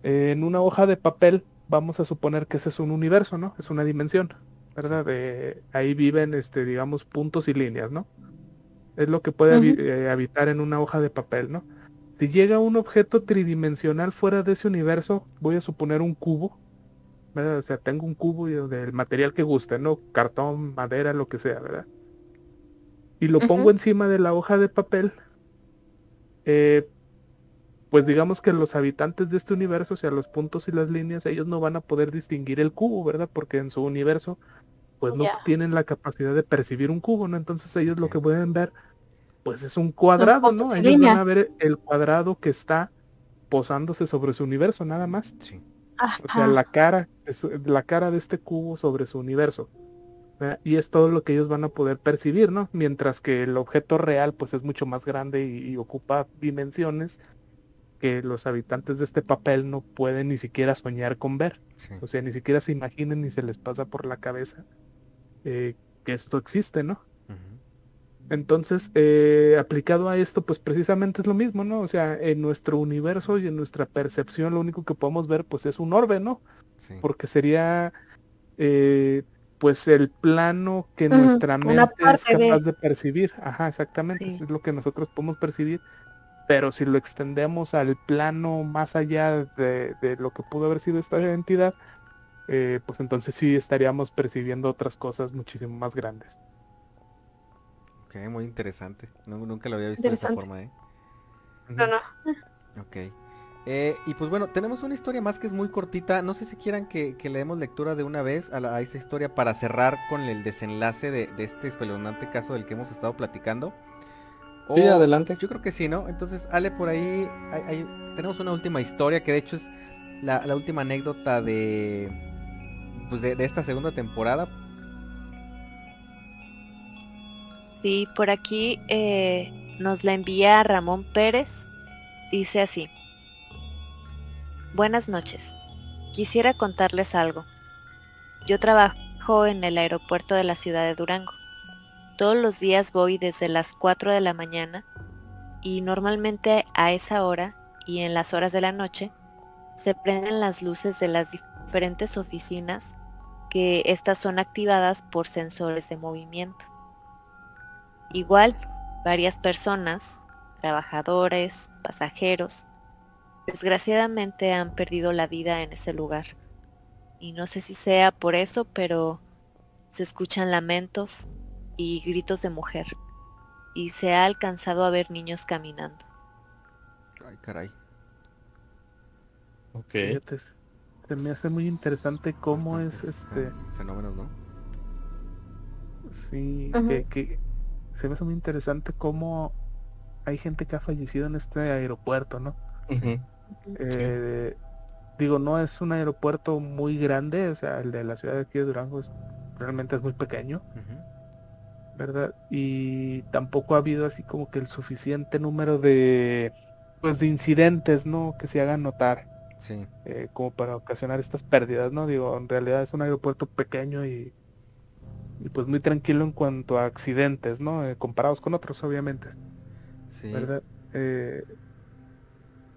En una hoja de papel vamos a suponer que ese es un universo, ¿no? Es una dimensión, ¿verdad? Eh, ahí viven, este, digamos, puntos y líneas, ¿no? Es lo que puede eh, habitar en una hoja de papel, ¿no? Si llega un objeto tridimensional fuera de ese universo, voy a suponer un cubo. O sea, tengo un cubo y del material que guste, ¿no? Cartón, madera, lo que sea, ¿verdad? Y lo pongo encima de la hoja de papel, eh, pues digamos que los habitantes de este universo, o sea, los puntos y las líneas, ellos no van a poder distinguir el cubo, ¿verdad? Porque en su universo, pues no tienen la capacidad de percibir un cubo, ¿no? Entonces ellos lo que pueden ver, pues es un cuadrado, ¿no? Ellos van a ver el cuadrado que está posándose sobre su universo, nada más. Sí. O sea, la cara, la cara de este cubo sobre su universo. ¿verdad? Y es todo lo que ellos van a poder percibir, ¿no? Mientras que el objeto real, pues es mucho más grande y, y ocupa dimensiones que los habitantes de este papel no pueden ni siquiera soñar con ver. Sí. O sea, ni siquiera se imaginen ni se les pasa por la cabeza eh, que esto existe, ¿no? Entonces, eh, aplicado a esto, pues precisamente es lo mismo, ¿no? O sea, en nuestro universo y en nuestra percepción, lo único que podemos ver, pues es un orbe, ¿no? Sí. porque sería eh, pues el plano que nuestra mente es de- capaz de... percibir. Ajá, exactamente, Sí. eso es lo que nosotros podemos percibir. Pero si lo extendemos al plano más allá de, de lo que pudo haber sido esta entidad, eh, pues entonces sí estaríamos percibiendo otras cosas muchísimo más grandes. Ok, muy interesante. No- nunca lo había visto de esa forma, ¿eh? No, no. Ok. Eh, y pues bueno, tenemos una historia más que es muy cortita. No sé si quieran que, que le demos lectura de una vez a, la- a esa historia para cerrar con el desenlace de, de este espeluznante caso del que hemos estado platicando. Sí, adelante. Yo creo que sí, ¿no? Entonces, Ale, por ahí hay- hay- tenemos una última historia que de hecho es la, la última anécdota de, pues de, de esta segunda temporada. Sí, por aquí eh, nos la envía Ramón Pérez. Dice así. Buenas noches. Quisiera contarles algo. Yo trabajo en el aeropuerto de la ciudad de Durango. Todos los días voy desde las 4 de la mañana y normalmente a esa hora y en las horas de la noche se prenden las luces de las diferentes oficinas que estas son activadas por sensores de movimiento. Igual, varias personas, trabajadores, pasajeros, desgraciadamente han perdido la vida en ese lugar. Y no sé si sea por eso, pero se escuchan lamentos y gritos de mujer. Y se ha alcanzado a ver niños caminando. Ay, caray. Ok. Fíjate, se me hace muy interesante cómo es este... Fenómenos, ¿no? Sí, que, que se me hace muy interesante cómo hay gente que ha fallecido en este aeropuerto, ¿no? Eh, digo, no es un aeropuerto muy grande, o sea, el de la ciudad de aquí de Durango es, realmente es muy pequeño, ¿verdad? Y tampoco ha habido así como que el suficiente número de, pues, de incidentes, ¿no? Que se hagan notar. Sí. Eh, como para ocasionar estas pérdidas, ¿no? Digo, en realidad es un aeropuerto pequeño y, y pues muy tranquilo en cuanto a accidentes, ¿no? Eh, comparados con otros, obviamente. Sí. ¿Verdad? Eh,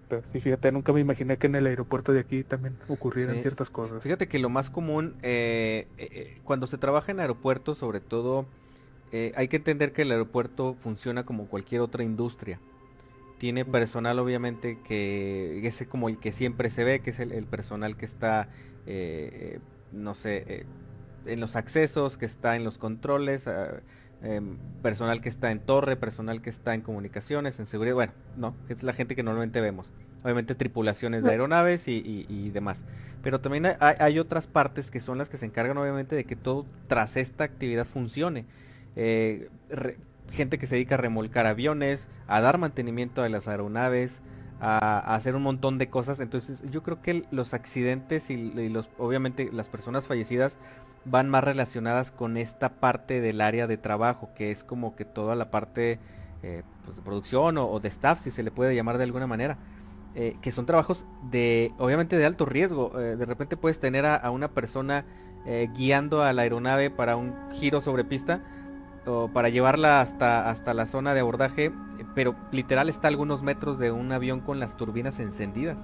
pero sí, fíjate, nunca me imaginé que en el aeropuerto de aquí también ocurrieran Sí. ciertas cosas. Fíjate que lo más común, eh, cuando se trabaja en aeropuertos, sobre todo, hay que entender que el aeropuerto funciona como cualquier otra industria. Tiene personal, obviamente, que es como el que siempre se ve, que es el, el personal que está, no sé, en los accesos, que está en los controles, ah, em, personal que está en torre, personal que está en comunicaciones, en seguridad, bueno, no, es la gente que normalmente vemos. Obviamente tripulaciones de aeronaves y, y- y demás. Pero también hay, hay otras partes que son las que se encargan obviamente de que todo tras esta actividad funcione. Eh, re- gente que se dedica a remolcar aviones, a dar mantenimiento a las aeronaves, a, hacer un montón de cosas. Entonces yo creo que los accidentes y, y los, obviamente las personas fallecidas van más relacionadas con esta parte del área de trabajo, que es como que toda la parte eh, pues, de producción o, de staff, si se le puede llamar de alguna manera. eh, que son trabajos de, obviamente de alto riesgo. eh, de repente puedes tener a, una persona guiando a la aeronave para un giro sobre pista o para llevarla hasta, hasta la zona de abordaje, pero literal está a algunos metros de un avión con las turbinas encendidas.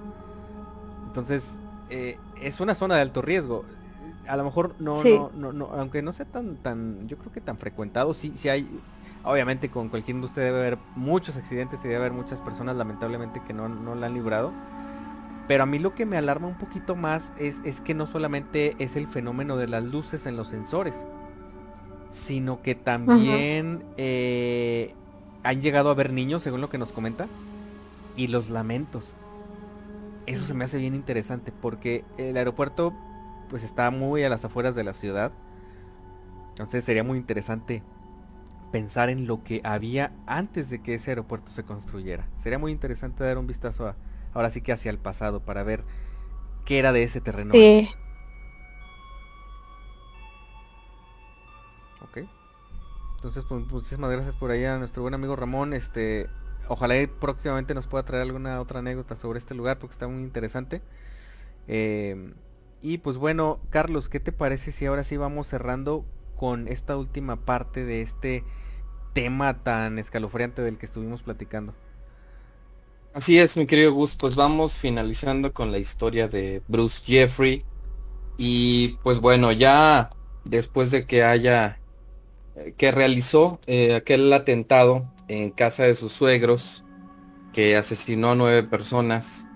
Entonces, es una zona de alto riesgo. A lo mejor no, Sí. no, no, no, aunque no sea tan, tan, yo creo que tan frecuentado, sí, sí hay, obviamente con cualquier industria debe haber muchos accidentes y debe haber muchas personas lamentablemente que no, no la han librado. Pero a mí lo que me alarma un poquito más es, es que no solamente es el fenómeno de las luces en los sensores, sino que también eh, han llegado a ver niños, según lo que nos comenta, y los lamentos. Eso se me hace bien interesante porque el aeropuerto pues está muy a las afueras de la ciudad. Entonces sería muy interesante pensar en lo que había antes de que ese aeropuerto se construyera. Sería muy interesante dar un vistazo a, ahora sí que hacia el pasado para ver qué era de ese terreno. Sí. Ok. Entonces, pues, muchísimas gracias por ahí a nuestro buen amigo Ramón. Este, ojalá y próximamente nos pueda traer alguna otra anécdota sobre este lugar porque está muy interesante. Eh, y pues bueno, Carlos, ¿qué te parece si ahora sí vamos cerrando con esta última parte de este tema tan escalofriante del que estuvimos platicando? Así es, mi querido Gus, pues vamos finalizando con la historia de Bruce Jeffrey. Y pues bueno, ya después de que haya, eh, que realizó eh, aquel atentado en casa de sus suegros, que asesinó a nueve personas,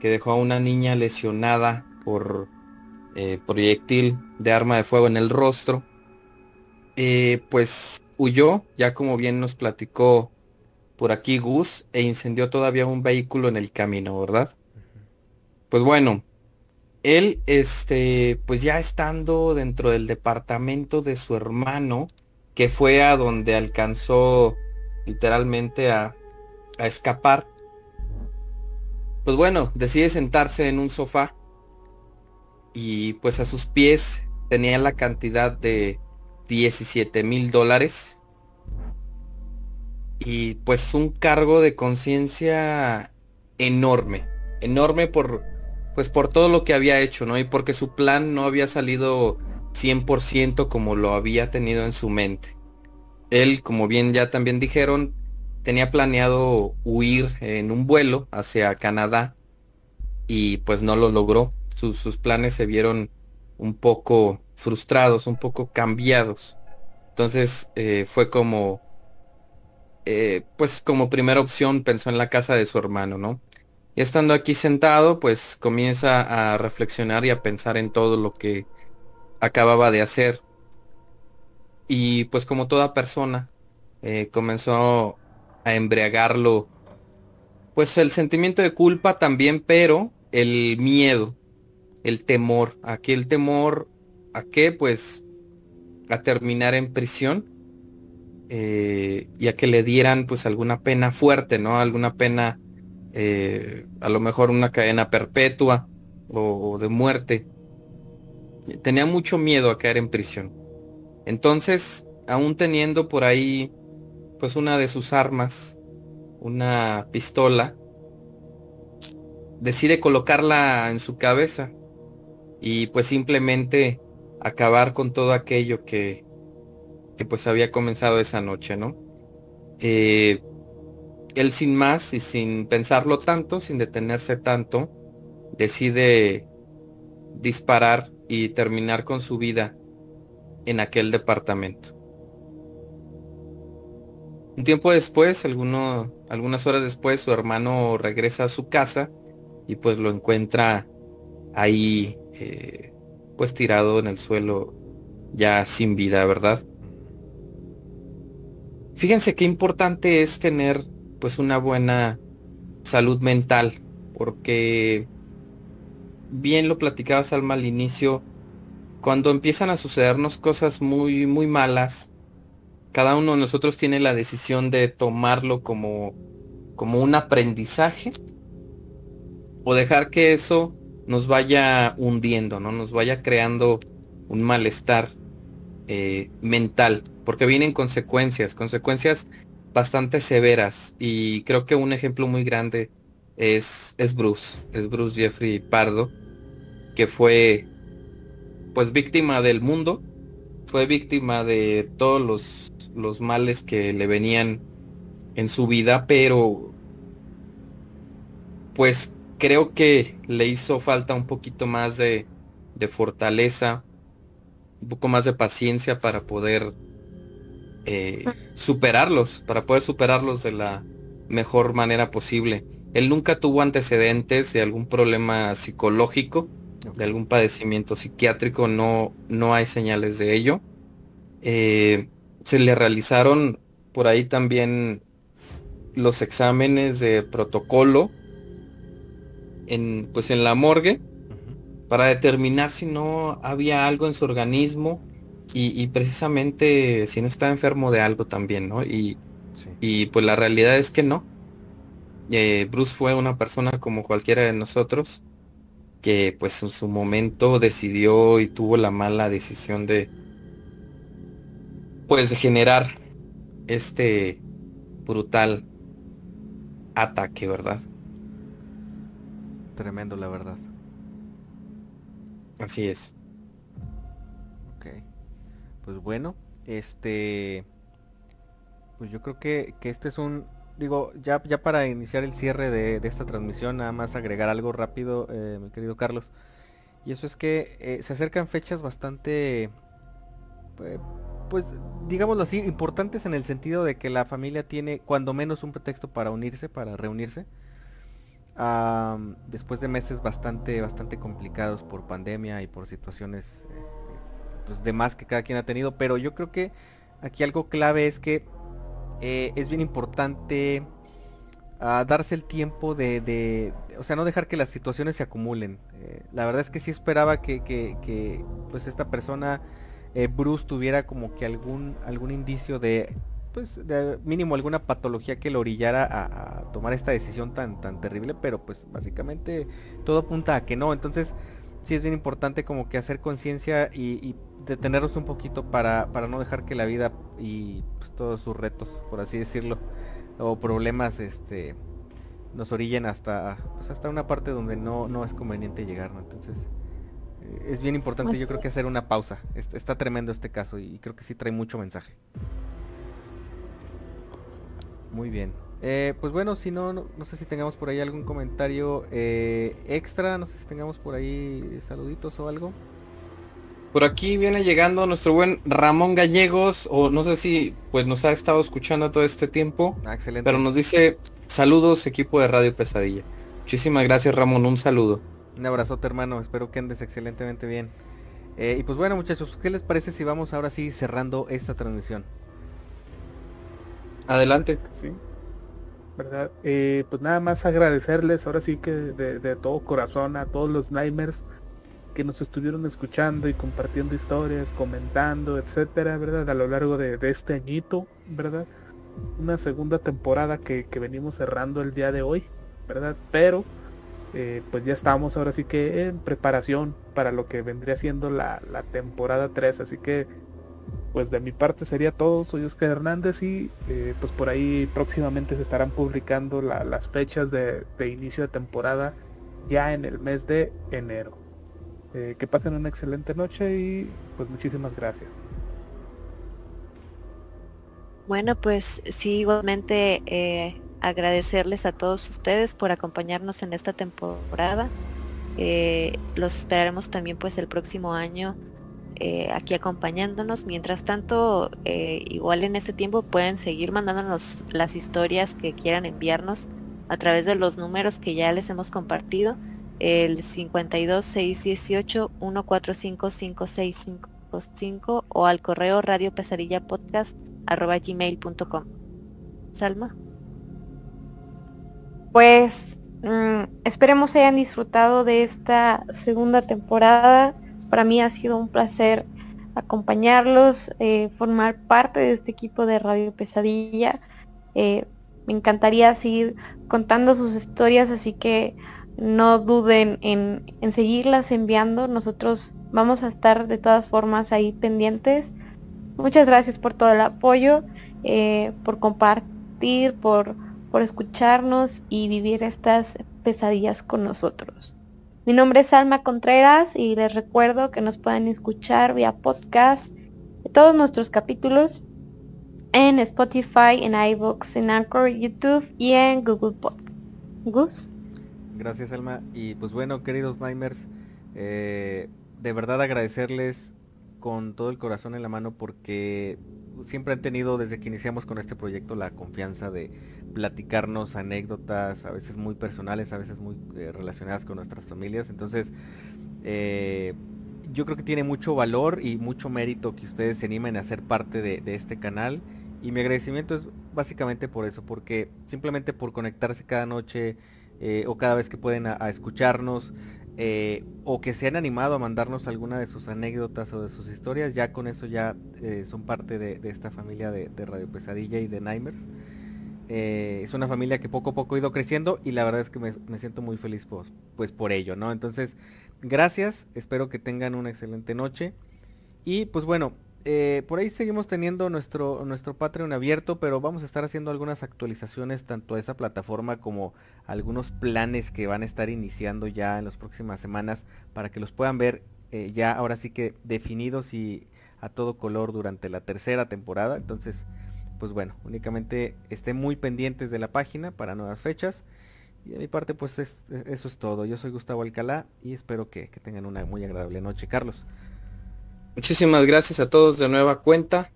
que dejó a una niña lesionada por eh, proyectil de arma de fuego en el rostro, eh, pues huyó, ya como bien nos platicó por aquí Gus, e incendió todavía un vehículo en el camino, ¿verdad? Pues bueno, él, este, pues ya estando dentro del departamento de su hermano, que fue a donde alcanzó literalmente a, a escapar, pues bueno, decide sentarse en un sofá y pues a sus pies tenía la cantidad de 17 mil dólares y pues un cargo de conciencia enorme, enorme por pues por todo lo que había hecho, ¿no? Y porque su plan no había salido 100% como lo había tenido en su mente. Él, como bien ya también dijeron, tenía planeado huir en un vuelo hacia Canadá y pues no lo logró. Sus, sus planes se vieron un poco frustrados, un poco cambiados. Entonces eh, fue como, eh, pues como primera opción pensó en la casa de su hermano, ¿no? Y estando aquí sentado, pues comienza a reflexionar y a pensar en todo lo que acababa de hacer. Y pues como toda persona, eh, comenzó a embriagarlo, pues el sentimiento de culpa también, pero el miedo, el temor. Aquí el temor a qué, pues a terminar en prisión eh, y a que le dieran pues alguna pena fuerte, ¿no? Alguna pena, eh, a lo mejor una cadena perpetua, o de muerte. Tenía mucho miedo a caer en prisión. Entonces, aún teniendo por ahí pues una de sus armas, una pistola, decide colocarla en su cabeza y pues simplemente acabar con todo aquello que, que pues había comenzado esa noche, ¿no? Eh, él sin más y sin pensarlo tanto, sin detenerse tanto, decide disparar y terminar con su vida en aquel departamento. Un tiempo después, algunas horas después, su hermano regresa a su casa y pues lo encuentra ahí, eh, pues tirado en el suelo, ya sin vida, ¿verdad? Fíjense qué importante es tener pues una buena salud mental, porque bien lo platicaba Salma al inicio, cuando empiezan a sucedernos cosas muy, muy malas, cada uno de nosotros tiene la decisión de tomarlo como, como un aprendizaje o dejar que eso nos vaya hundiendo, ¿no? Nos vaya creando un malestar eh, mental, porque vienen consecuencias, consecuencias bastante severas. Y creo que un ejemplo muy grande es, es Bruce, es Bruce Jeffrey Pardo, que fue pues víctima del mundo, fue víctima de todos los los males que le venían en su vida, pero pues creo que le hizo falta un poquito más de, de fortaleza, un poco más de paciencia para poder eh, superarlos, para poder superarlos de la mejor manera posible. Él nunca tuvo antecedentes de algún problema psicológico, de algún padecimiento psiquiátrico, no, no hay señales de ello. Eh, se le realizaron por ahí también los exámenes de protocolo en pues en la morgue para determinar si no había algo en su organismo y, precisamente si no estaba enfermo de algo también, ¿no? Y, y pues la realidad es que no. Eh, Bruce fue una persona como cualquiera de nosotros que pues en su momento decidió y tuvo la mala decisión de, pues generar este brutal ataque, ¿verdad? Tremendo, la verdad. Así es. Ok. Pues bueno, este... Pues yo creo que, que este es un... Digo, ya, ya para iniciar el cierre de, esta transmisión, nada más agregar algo rápido, eh, mi querido Carlos. Y eso es que eh, se acercan fechas bastante... Eh, pues digámoslo así, importantes en el sentido de que la familia tiene cuando menos un pretexto para unirse, para reunirse. Después de meses bastante, bastante complicados por pandemia y por situaciones eh, pues de más que cada quien ha tenido. Pero yo creo que aquí algo clave es que eh, es bien importante ah, darse el tiempo de, o sea, no dejar que las situaciones se acumulen. Eh, la verdad es que sí esperaba que, que pues esta persona Bruce tuviera como que algún, algún indicio de, pues, de mínimo alguna patología que lo orillara a, tomar esta decisión tan, tan terrible, pero pues básicamente todo apunta a que no. Entonces, sí es bien importante como que hacer conciencia y, detenernos un poquito para, para no dejar que la vida y pues, todos sus retos, por así decirlo, o problemas, este nos orillen hasta pues hasta una parte donde no, no es conveniente llegar, ¿no? Entonces, es bien importante yo creo que hacer una pausa. Está, tremendo este caso y creo que sí trae mucho mensaje. Muy bien. Eh, pues bueno, si no, no, sé si tengamos por ahí algún comentario eh, extra, no sé si tengamos por ahí saluditos o algo. Por aquí viene llegando nuestro buen Ramón Gallegos, o no sé si pues nos ha estado escuchando todo este tiempo. Ah, excelente. Pero nos dice saludos equipo de Radio Pesadilla. Muchísimas gracias Ramón, un saludo. Un abrazote hermano, espero que andes excelentemente bien. Eh, y pues bueno muchachos, ¿qué les parece si vamos ahora sí cerrando esta transmisión? Adelante. Sí. ¿Verdad? Eh, pues nada más agradecerles ahora sí que de, todo corazón a todos los Nightmares que nos estuvieron escuchando y compartiendo historias, comentando, etcétera, ¿verdad? A lo largo de, este añito, ¿verdad? Una segunda temporada que, venimos cerrando el día de hoy, ¿verdad? Pero eh, pues ya estamos ahora sí que en preparación para lo que vendría siendo la, temporada 3. Así que pues de mi parte sería todo. Soy Oscar Hernández y eh, pues por ahí próximamente se estarán publicando las fechas de, inicio de temporada ya en el mes de enero. Eh, que pasen una excelente noche y pues muchísimas gracias. Bueno, pues sí, igualmente agradecerles a todos ustedes por acompañarnos en esta temporada. Eh, los esperaremos también pues el próximo año eh, aquí acompañándonos. Mientras tanto, eh, igual en este tiempo pueden seguir mandándonos las historias que quieran enviarnos a través de los números que ya les hemos compartido. El 52 618 145 5655 o al correo radio pesadilla podcast arroba gmail.com. Salma pues mm, esperemos hayan disfrutado de esta segunda temporada. Para mí ha sido un placer acompañarlos, eh, formar parte de este equipo de Radio Pesadilla. Eh, me encantaría seguir contando sus historias, así que no duden en, seguirlas enviando. Nosotros vamos a estar de todas formas ahí pendientes. Muchas gracias por todo el apoyo, eh, por compartir, por por escucharnos y vivir estas pesadillas con nosotros. Mi nombre es Alma Contreras y les recuerdo que nos pueden escuchar vía podcast de todos nuestros capítulos en Spotify, en iVoox, en Anchor, YouTube y en Google. Gus. Gracias Alma. Y pues bueno, queridos Nightmares, eh, de verdad agradecerles con todo el corazón en la mano porque siempre han tenido desde que iniciamos con este proyecto la confianza de platicarnos anécdotas, a veces muy personales, a veces muy eh, relacionadas con nuestras familias. Entonces, eh, yo creo que tiene mucho valor y mucho mérito que ustedes se animen a ser parte de, este canal. Y mi agradecimiento es básicamente por eso, porque simplemente por conectarse cada noche eh, o cada vez que pueden a escucharnos, eh, o que se han animado a mandarnos alguna de sus anécdotas o de sus historias, ya con eso ya eh, son parte de, esta familia de, Radio Pesadilla y de Nightmares. Eh, es una familia que poco a poco ha ido creciendo y la verdad es que me, siento muy feliz pues por ello, ¿no? Entonces, gracias, espero que tengan una excelente noche. Y pues bueno, eh, por ahí seguimos teniendo nuestro, nuestro Patreon abierto, pero vamos a estar haciendo algunas actualizaciones tanto a esa plataforma como algunos planes que van a estar iniciando ya en las próximas semanas para que los puedan ver eh, ya ahora sí que definidos y a todo color durante la tercera temporada. Entonces, pues bueno, únicamente estén muy pendientes de la página para nuevas fechas. Y de mi parte, pues eso es todo. Yo soy Gustavo Alcalá y espero que tengan una muy agradable noche. Carlos. Muchísimas gracias a todos de nueva cuenta.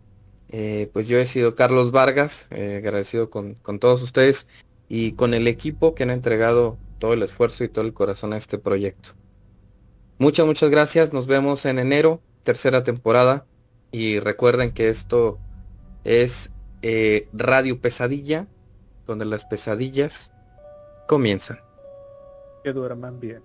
Eh, pues yo he sido Carlos Vargas, eh, agradecido con, todos ustedes y con el equipo que han entregado todo el esfuerzo y todo el corazón a este proyecto. Muchas, muchas gracias. Nos vemos en enero, tercera temporada. Y recuerden que esto es eh, Radio Pesadilla, donde las pesadillas comienzan. Que duerman bien.